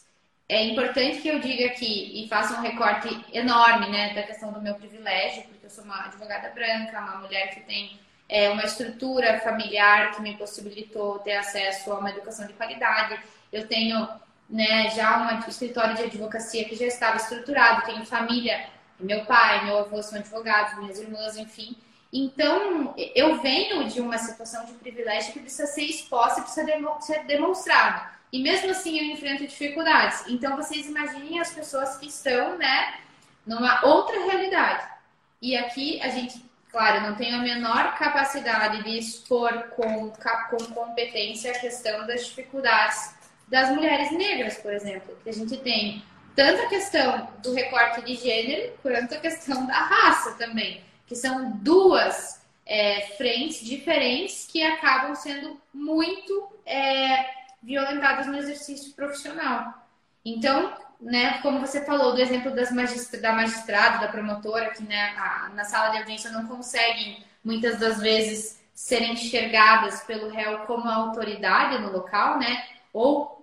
é importante que eu diga aqui e faça um recorte enorme, né, da questão do meu privilégio, porque eu sou uma advogada branca, uma mulher que tem é, uma estrutura familiar que me possibilitou ter acesso a uma educação de qualidade. Eu tenho, né, já um escritório de advocacia que já estava estruturado, tenho família, meu pai, meu avô são advogados, minhas irmãs, enfim. Então, eu venho de uma situação de privilégio que precisa ser exposta precisa ser demonstrada. E mesmo assim eu enfrento dificuldades. Então vocês imaginem as pessoas que estão, né, numa outra realidade. E aqui a gente, claro, não tem a menor capacidade de expor com, com competência a questão das dificuldades das mulheres negras, por exemplo. Que a gente tem tanto a questão do recorte de gênero quanto a questão da raça também, que são duas é, frentes diferentes que acabam sendo muito é, violentadas no exercício profissional. Então, né, como você falou do exemplo das magistra da magistrada, da promotora, que né, a, na sala de audiência não conseguem, muitas das vezes, serem enxergadas pelo réu como a autoridade no local, né? Ou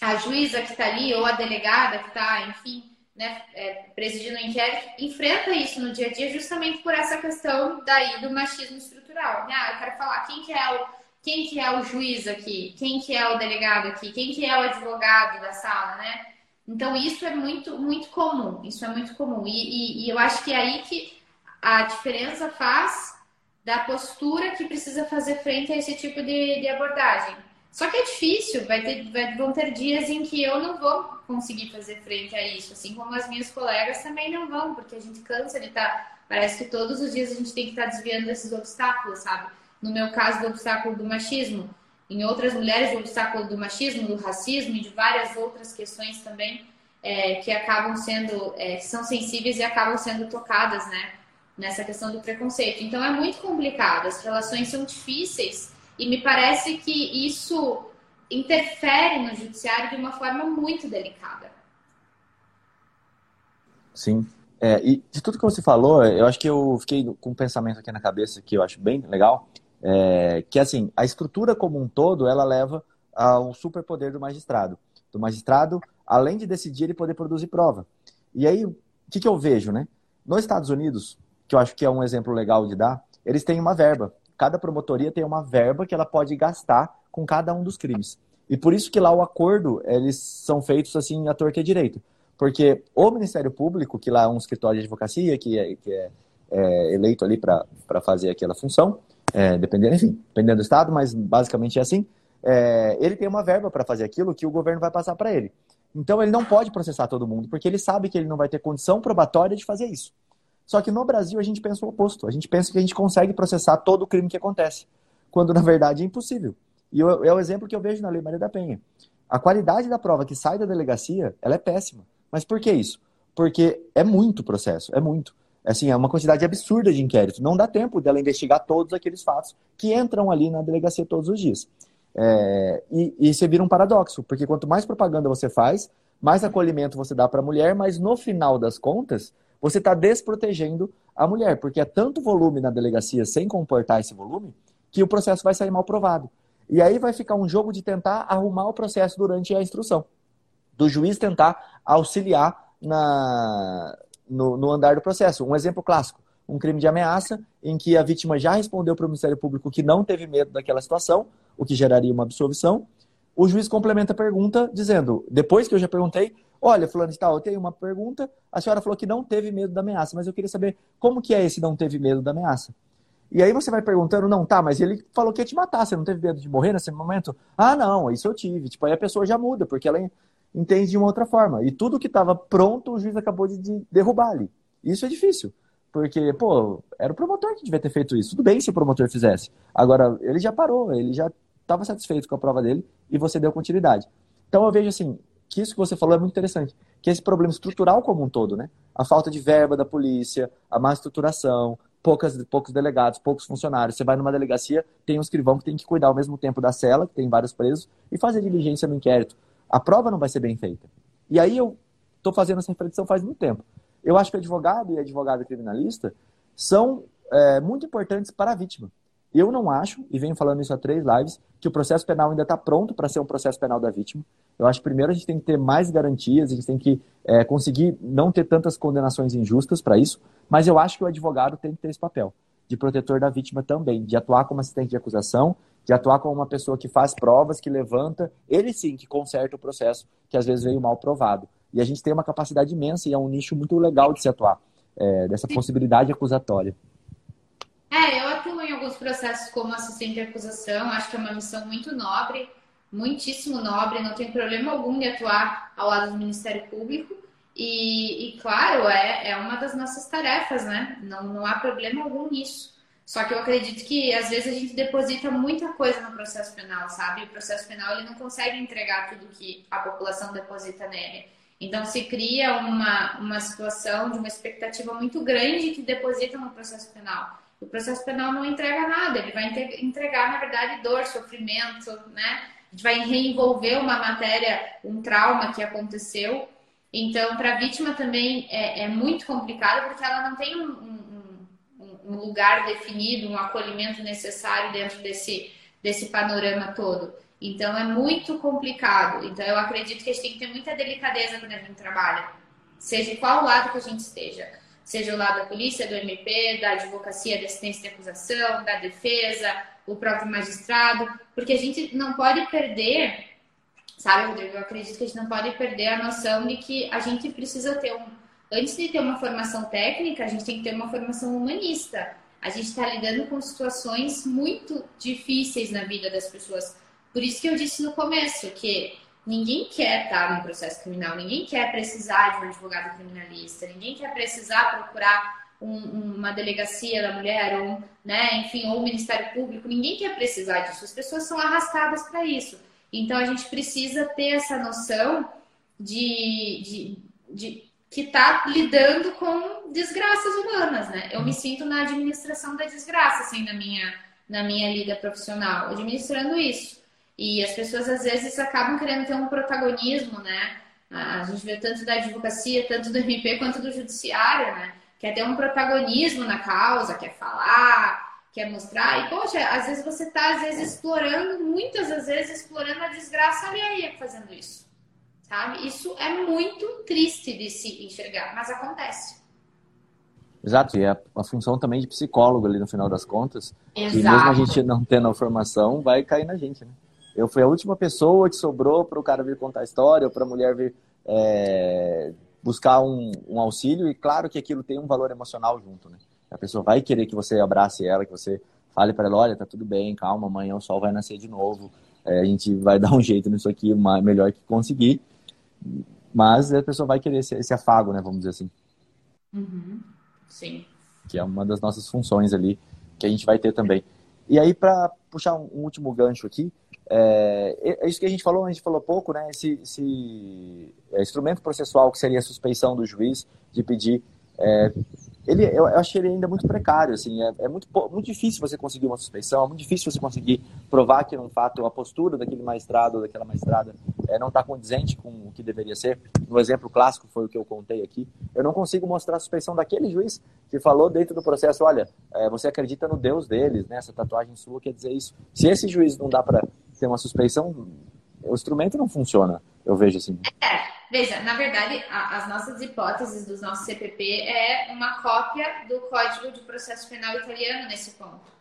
a juíza que está ali, ou a delegada que está, enfim, né, é, presidindo o inquérito, enfrenta isso no dia a dia justamente por essa questão daí do machismo estrutural. Ah, eu quero falar quem que é o quem que é o juiz aqui, quem que é o delegado aqui, quem que é o advogado da sala, né? Então isso é muito muito comum, isso é muito comum e, e, e eu acho que é aí que a diferença faz da postura que precisa fazer frente a esse tipo de, de abordagem. Só que é difícil, vai ter, vai, vão ter dias em que eu não vou conseguir fazer frente a isso, assim como as minhas colegas também não vão, porque a gente cansa de estar. Tá, parece que todos os dias a gente tem que estar tá desviando desses obstáculos, sabe? no meu caso, do obstáculo do machismo, em outras mulheres, o obstáculo do machismo, do racismo e de várias outras questões também é, que acabam sendo, é, são sensíveis e acabam sendo tocadas, né? Nessa questão do preconceito. Então é muito complicado, as relações são difíceis e me parece que isso interfere no judiciário de uma forma muito delicada. Sim. É, e de tudo que você falou, eu acho que eu fiquei com um pensamento aqui na cabeça que eu acho bem legal, é, que assim, a estrutura como um todo, ela leva ao superpoder do magistrado. Do magistrado, além de decidir, ele poder produzir prova. E aí, o que, que eu vejo, né? Nos Estados Unidos, que eu acho que é um exemplo legal de dar, eles têm uma verba. Cada promotoria tem uma verba que ela pode gastar com cada um dos crimes. E por isso que lá o acordo, eles são feitos assim, à torta e à direita. Porque o Ministério Público, que lá é um escritório de advocacia, que é, que é, é eleito ali para fazer aquela função, é, dependendo, enfim, dependendo do estado, mas basicamente é assim. É, ele tem uma verba para fazer aquilo que o governo vai passar para ele. Então ele não pode processar todo mundo, porque ele sabe que ele não vai ter condição probatória de fazer isso. Só que no Brasil a gente pensa o oposto. A gente pensa que a gente consegue processar todo o crime que acontece, quando na verdade é impossível. E eu, é o exemplo que eu vejo na Lei Maria da Penha. A qualidade da prova que sai da delegacia, ela é péssima. Mas por que isso? Porque é muito processo, é muito. Assim, é uma quantidade absurda de inquéritos. Não dá tempo dela investigar todos aqueles fatos que entram ali na delegacia todos os dias. É, e, e isso vira um paradoxo, porque quanto mais propaganda você faz, mais acolhimento você dá para a mulher, mas no final das contas, você está desprotegendo a mulher, porque é tanto volume na delegacia sem comportar esse volume, que o processo vai sair mal provado. E aí vai ficar um jogo de tentar arrumar o processo durante a instrução. Do juiz tentar auxiliar na, no, no andar do processo. Um exemplo clássico, um crime de ameaça em que a vítima já respondeu para o Ministério Público que não teve medo daquela situação, o que geraria uma absolvição. O juiz complementa a pergunta dizendo, depois que eu já perguntei, olha, fulano de tal, eu tenho uma pergunta, a senhora falou que não teve medo da ameaça, mas eu queria saber como que é esse não teve medo da ameaça. E aí você vai perguntando, não, tá, mas ele falou que ia te matar, você não teve medo de morrer nesse momento? Ah, não, isso eu tive. Tipo, aí a pessoa já muda, porque ela entende de uma outra forma. E tudo que estava pronto, o juiz acabou de, de derrubar ali. Isso é difícil. Porque, pô, era o promotor que devia ter feito isso. Tudo bem se o promotor fizesse. Agora, ele já parou, ele já estava satisfeito com a prova dele e você deu continuidade. Então eu vejo assim, que isso que você falou é muito interessante, que esse problema estrutural como um todo, né? A falta de verba da polícia, a má estruturação, poucas, poucos delegados, poucos funcionários. Você vai numa delegacia, tem um escrivão que tem que cuidar ao mesmo tempo da cela, que tem vários presos, e fazer diligência no inquérito. A prova não vai ser bem feita. E aí eu estou fazendo essa reflexão faz muito tempo. Eu acho que advogado e advogada criminalista são é, muito importantes para a vítima. Eu não acho, e venho falando isso há três lives, que o processo penal ainda está pronto para ser um processo penal da vítima. Eu acho que primeiro a gente tem que ter mais garantias, a gente tem que é, conseguir não ter tantas condenações injustas para isso, mas eu acho que o advogado tem que ter esse papel de protetor da vítima também, de atuar como assistente de acusação, de atuar como uma pessoa que faz provas, que levanta, ele sim que conserta o processo que às vezes veio mal provado. E a gente tem uma capacidade imensa e é um nicho muito legal de se atuar, é, dessa possibilidade acusatória. É, eu alguns processos como assistente de acusação, acho que é uma missão muito nobre, muitíssimo nobre, não tem problema algum de atuar ao lado do Ministério Público. E, e claro, é, é uma das nossas tarefas, né? Não, não há problema algum nisso. Só que eu acredito que às vezes a gente deposita muita coisa no processo penal, sabe? O processo penal ele não consegue entregar tudo que a população deposita nele. Então se cria uma, uma situação de uma expectativa muito grande que deposita no processo penal. O processo penal não entrega nada, ele vai entregar, na verdade, dor, sofrimento, né? A gente vai reenvolver uma matéria, um trauma que aconteceu. Então, para a vítima também é, é, muito complicado porque ela não tem um, um, um, lugar definido, um acolhimento necessário dentro desse, desse panorama todo. Então, é muito complicado. Então, eu acredito que a gente tem que ter muita delicadeza quando a gente trabalha, seja qual lado que a gente esteja seja lado da polícia, do MP, da advocacia, da assistência de acusação, da defesa, o próprio magistrado, porque a gente não pode perder, sabe, Rodrigo? Eu acredito que a gente não pode perder a noção de que a gente precisa ter um. Antes de ter uma formação técnica, a gente tem que ter uma formação humanista. A gente está lidando com situações muito difíceis na vida das pessoas. Por isso que eu disse no começo que Ninguém quer estar no processo criminal, ninguém quer precisar de um advogado criminalista, ninguém quer precisar procurar um, uma delegacia da mulher, ou, né, enfim, ou o Ministério Público, ninguém quer precisar disso. As pessoas são arrastadas para isso. Então a gente precisa ter essa noção de, de, de que está lidando com desgraças humanas, né? Eu me sinto na administração da desgraça, assim, na minha, na minha lida profissional, administrando isso. E as pessoas às vezes acabam querendo ter um protagonismo, né? A gente vê tanto da advocacia, tanto do MP quanto do judiciário, né? Quer ter um protagonismo na causa, quer falar, quer mostrar. E, poxa, às vezes você está, às vezes, explorando, muitas das vezes, explorando a desgraça alheia fazendo isso. Sabe? Isso é muito triste de se enxergar, mas acontece. Exato, e é a função também de psicólogo ali no final das contas. Exato. E mesmo a gente não tendo a formação, vai cair na gente, né? Eu fui a última pessoa que sobrou para o cara vir contar a história, ou para a mulher vir é, buscar um, um, auxílio, e claro que aquilo tem um valor emocional junto, né? A pessoa vai querer que você abrace ela, que você fale para ela, olha, tá tudo bem, calma, amanhã o sol vai nascer de novo, é, a gente vai *laughs* dar um jeito nisso aqui, melhor que conseguir, mas a pessoa vai querer esse, esse afago, né, vamos dizer assim. Uhum. Sim. Que é uma das nossas funções ali, que a gente vai ter também. E aí, para puxar um, um último gancho aqui, é, é, isso que a gente falou, a gente falou pouco, né? Esse, esse é, instrumento processual que seria a suspeição do juiz de pedir é, ele, eu, eu achei ele ainda muito precário, assim, é, é, muito, muito difícil você conseguir uma suspeição, é muito difícil você conseguir provar que, um fato, a postura daquele magistrado ou daquela magistrada é, não está condizente com o que deveria ser. Um exemplo clássico foi o que eu contei aqui. Eu não consigo mostrar a suspeição daquele juiz que falou dentro do processo, olha, é, você acredita no Deus deles, né? Essa tatuagem sua quer dizer isso. Se esse juiz não dá para ter uma suspeição, o instrumento não funciona, eu vejo assim. É. Veja, na verdade, a, as nossas hipóteses dos nossos CPP é uma cópia do Código de Processo Penal italiano nesse ponto.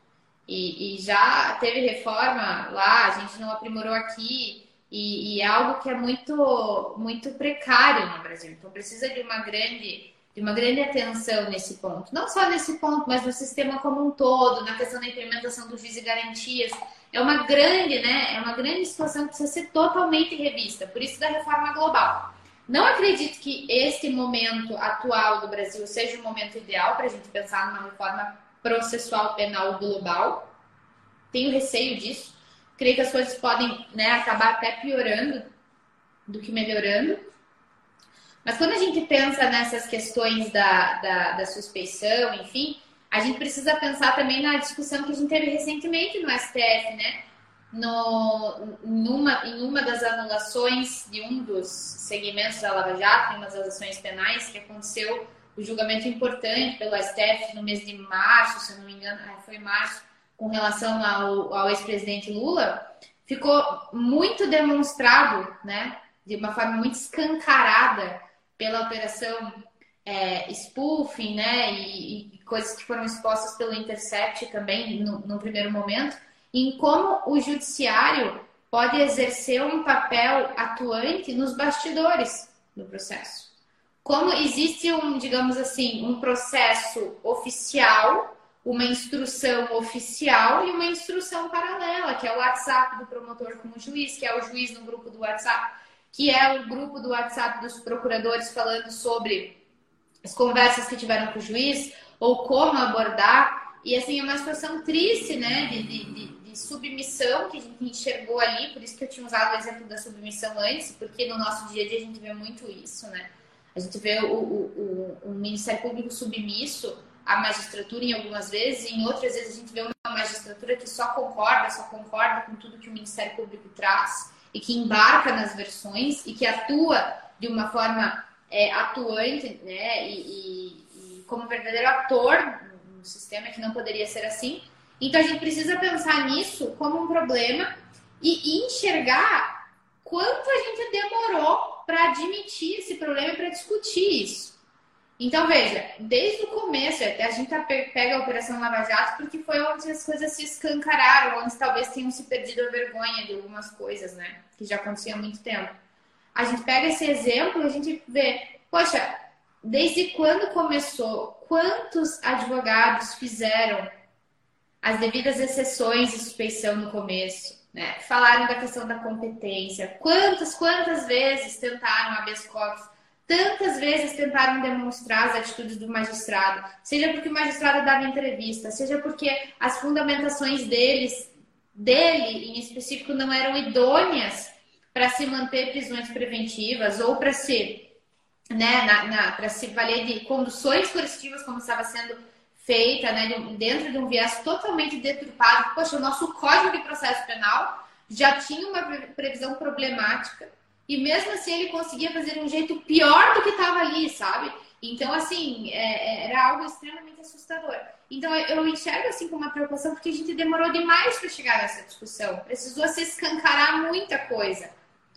E, e já teve reforma lá, a gente não aprimorou aqui, e, e, é algo que é muito, muito precário no Brasil. Então precisa de uma grande de uma grande atenção nesse ponto. Não só nesse ponto, mas no sistema como um todo, na questão da implementação do juiz de garantias. É uma grande, né? É uma grande situação que precisa ser totalmente revista. Por isso da reforma global. Não acredito que este momento atual do Brasil seja o momento ideal para a gente pensar numa reforma processual penal global. Tenho receio disso. Creio que as coisas podem né, acabar até piorando. do que melhorando. Mas quando a gente pensa nessas questões da, da, da suspeição, enfim, a gente precisa pensar também na discussão que a gente teve recentemente no STF, né? No, numa, em uma das anulações de um dos segmentos da Lava Jato, em uma das ações penais, que aconteceu o julgamento importante pelo STF no mês de março, se eu não me engano, é, foi março, com relação ao, ao ex-presidente Lula, ficou muito demonstrado, né, de uma forma muito escancarada pela operação é, spoofing, né, e, e, coisas que foram expostas pelo Intercept também no, no primeiro momento, em como o judiciário pode exercer um papel atuante nos bastidores do processo. Como existe um, digamos assim, um processo oficial, uma instrução oficial e uma instrução paralela, que é o WhatsApp do promotor com o juiz, que é o juiz no grupo do WhatsApp, que é o grupo do WhatsApp dos procuradores falando sobre as conversas que tiveram com o juiz ou como abordar. E assim, é uma situação triste, né, de, de, de submissão que a gente enxergou ali, por isso que eu tinha usado o exemplo da submissão antes, porque no nosso dia a dia a gente vê muito isso, né? A gente vê o, o, o, o Ministério Público submisso à magistratura em algumas vezes, e em outras vezes a gente vê uma magistratura que só concorda, só concorda com tudo que o Ministério Público traz e que embarca nas versões e que atua de uma forma é, atuante, né, e, e, e como verdadeiro ator no sistema que não poderia ser assim. Então a gente precisa pensar nisso como um problema e enxergar quanto a gente demorou para admitir esse problema e para discutir isso. Então, veja, desde o começo, a gente pega a Operação Lava Jato porque foi onde as coisas se escancararam, onde talvez tenham se perdido a vergonha de algumas coisas, né? Que já acontecia há muito tempo. A gente pega esse exemplo e a gente vê, poxa, desde quando começou, quantos advogados fizeram as devidas exceções de suspeição no começo? Né? Falaram da questão da competência. Quantas, quantas vezes tentaram habeas corpus? Tantas vezes tentaram demonstrar as atitudes do magistrado, seja porque o magistrado dava entrevista, seja porque as fundamentações deles, dele em específico, não eram idôneas para se manter prisões preventivas ou para se, né, para se valer de conduções coercitivas como estava sendo feita, né, dentro de um viés totalmente deturpado. Poxa, o nosso Código de Processo Penal já tinha uma previsão problemática e mesmo assim ele conseguia fazer de um jeito pior do que estava ali, sabe? Então, assim, é, é, era algo extremamente assustador. Então, eu enxergo assim com uma preocupação porque a gente demorou demais para chegar nessa discussão. Precisou se escancarar muita coisa.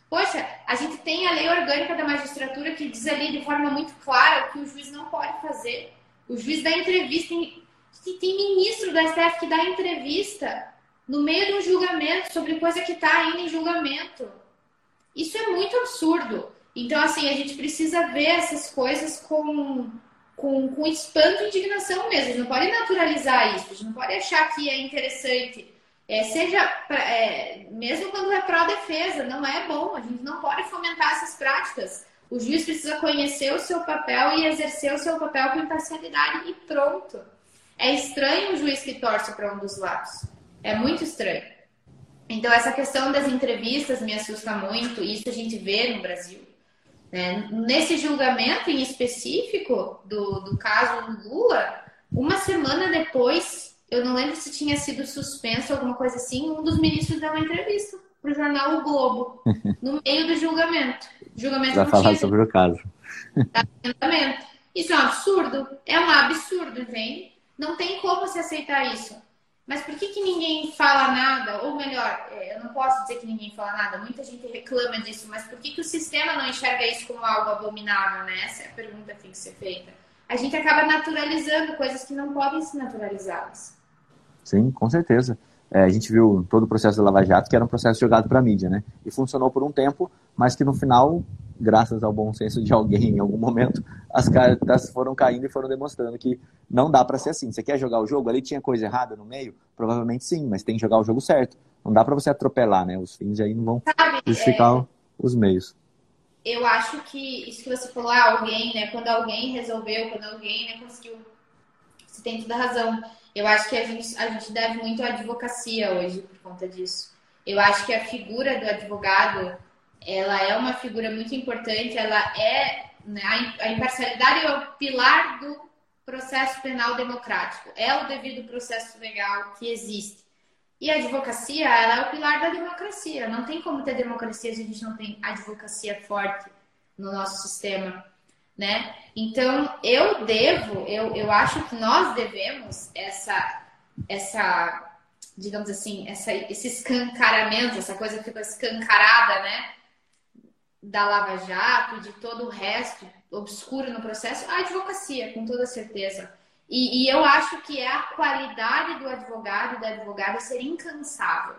Poxa, a gente tem a lei orgânica da magistratura que diz ali de forma muito clara o que o juiz não pode fazer. O juiz dá entrevista. Tem, ministro do STF que dá entrevista no meio de um julgamento sobre coisa que está ainda em julgamento. Isso é muito absurdo. Então, assim, a gente precisa ver essas coisas com, com, com espanto e indignação mesmo. A gente não pode naturalizar isso, a gente não pode achar que é interessante. É, seja, é, mesmo quando é pró-defesa, não é bom. A gente não pode fomentar essas práticas. O juiz precisa conhecer o seu papel e exercer o seu papel com imparcialidade e pronto. É estranho o juiz que torce para um dos lados. É muito estranho. Então, essa questão das entrevistas me assusta muito. Isso a gente vê no Brasil. Né? Nesse julgamento em específico do, do caso do Lula, uma semana depois, eu não lembro se tinha sido suspenso alguma coisa assim, um dos ministros deu uma entrevista para o jornal O Globo, *laughs* no meio do julgamento. julgamento Para falar sobre o caso. *laughs* Isso é um absurdo. É um absurdo, gente. Não tem como se aceitar isso. Mas por que, que ninguém fala nada? Ou melhor, é, eu não posso dizer que ninguém fala nada, muita gente reclama disso, mas por que, que o sistema não enxerga isso como algo abominável, né? Essa é a pergunta que tem que ser feita. A gente acaba naturalizando coisas que não podem ser naturalizadas. Sim, com certeza. É, a gente viu todo o processo da Lava Jato que era um processo jogado para a mídia, né? E funcionou por um tempo, mas que no final, graças ao bom senso de alguém em algum momento, as cartas foram caindo e foram demonstrando que não dá para ser assim. Você quer jogar o jogo? Ali tinha coisa errada no meio? Provavelmente sim, mas tem que jogar o jogo certo. Não dá para você atropelar, né? Os fins aí não vão Sabe, justificar é... os meios. Eu acho que isso que você falou, ah, alguém, né? Quando alguém resolveu, quando alguém né, conseguiu. Você tem toda a razão eu acho que a gente, a gente deve muito à advocacia hoje por conta disso. Eu acho que a figura do advogado ela é uma figura muito importante, ela é né, a imparcialidade é o pilar do processo penal democrático, é o devido processo legal que existe. E a advocacia, ela é o pilar da democracia. Não tem como ter democracia se a gente não tem advocacia forte no nosso sistema, né? Então, eu devo, eu, eu acho que nós devemos essa, essa digamos assim, essa, esse escancaramento, essa coisa que ficou escancarada, né? Da Lava Jato e de todo o resto obscuro no processo, a advocacia, com toda certeza. E, e, eu acho que é a qualidade do advogado e da advogada ser incansável.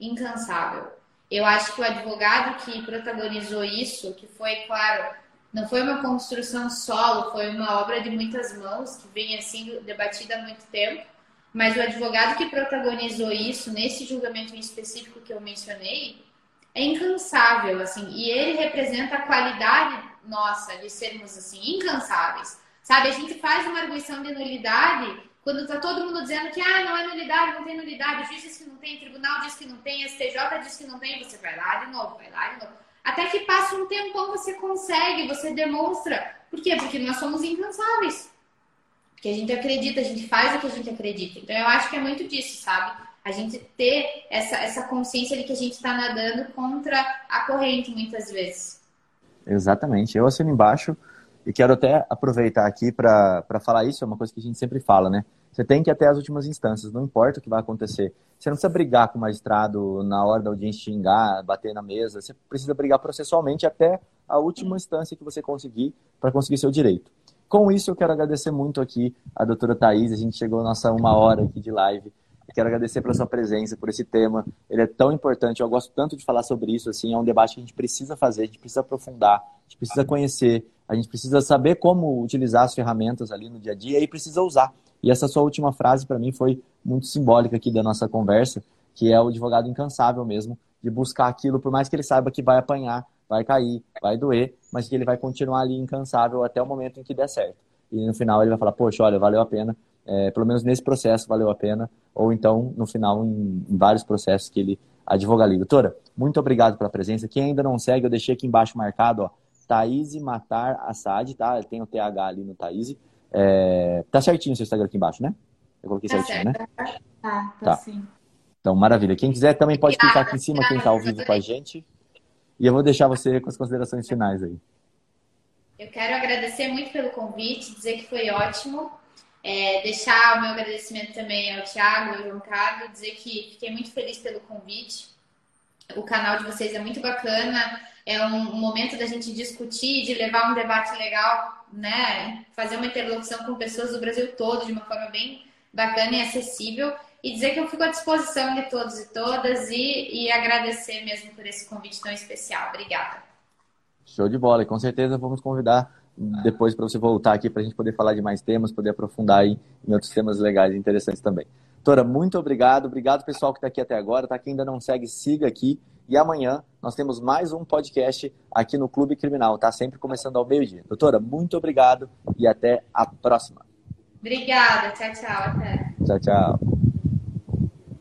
Incansável. Eu acho que o advogado que protagonizou isso, que foi, claro, não foi uma construção solo, foi uma obra de muitas mãos, que vem assim, debatida há muito tempo, mas o advogado que protagonizou isso, nesse julgamento em específico que eu mencionei, é incansável, assim, e ele representa a qualidade nossa de sermos, assim, incansáveis. Sabe, a gente faz uma arguição de nulidade quando tá todo mundo dizendo que ah, não é nulidade, não tem nulidade, o juiz diz que não tem, o tribunal diz que não tem, STJ diz que não tem, você vai lá de novo, vai lá de novo. Até que passa um tempão, você consegue, você demonstra. Por quê? Porque nós somos incansáveis. Porque a gente acredita, a gente faz o que a gente acredita. Então eu acho que é muito disso, sabe? A gente ter essa, essa consciência de que a gente está nadando contra a corrente muitas vezes. Exatamente. Eu assino embaixo e quero até aproveitar aqui para falar isso, é uma coisa que a gente sempre fala, né? Você tem que ir até as últimas instâncias, não importa o que vai acontecer. Você não precisa brigar com o magistrado na hora da audiência xingar, bater na mesa. Você precisa brigar processualmente até a última instância que você conseguir para conseguir seu direito. Com isso, eu quero agradecer muito aqui a doutora Thais. A gente chegou a nossa uma hora aqui de live. Quero agradecer pela sua presença, por esse tema. Ele é tão importante, eu gosto tanto de falar sobre isso. Assim, é um debate que a gente precisa fazer, a gente precisa aprofundar, a gente precisa conhecer, a gente precisa saber como utilizar as ferramentas ali no dia a dia e precisa usar. E essa sua última frase, para mim, foi muito simbólica aqui da nossa conversa, que é o advogado incansável mesmo, de buscar aquilo, por mais que ele saiba que vai apanhar, vai cair, vai doer, mas que ele vai continuar ali incansável até o momento em que der certo. E no final ele vai falar, poxa, olha, valeu a pena, é, pelo menos nesse processo valeu a pena, ou então no final em, em vários processos que ele advoga ali. Doutora, muito obrigado pela presença. Quem ainda não segue, eu deixei aqui embaixo marcado, ó, Thaís Matar Assad, tá? Tem o TH ali no Thaís. É, tá certinho o seu Instagram aqui embaixo, né? Eu coloquei tá certinho, certo. né? Tá, tá, tá. sim. Então, maravilha. Quem quiser também pode clicar aqui em cima, quem está ao vivo com a gente. E eu vou deixar você com as considerações finais aí. Eu quero agradecer muito pelo convite, dizer que foi ótimo. É, deixar o meu agradecimento também ao Thiago, ao João Carlos, dizer que fiquei muito feliz pelo convite. O canal de vocês é muito bacana, é um, um momento da gente discutir, de levar um debate legal, né? Fazer uma interlocução com pessoas do Brasil todo de uma forma bem bacana e acessível. E dizer que eu fico à disposição de todos e todas e, e agradecer mesmo por esse convite tão especial. Obrigada. Show de bola, e com certeza vamos convidar depois para você voltar aqui para a gente poder falar de mais temas, poder aprofundar em outros temas legais e interessantes também. Tora, muito obrigado. Obrigado, pessoal, que está aqui até agora. Tá? Quem ainda não segue, siga aqui. E amanhã nós temos mais um podcast aqui no Clube Criminal, tá? Sempre começando ao meio-dia. Doutora, muito obrigado e até a próxima. Obrigada. Tchau, tchau. Até. Tchau, tchau.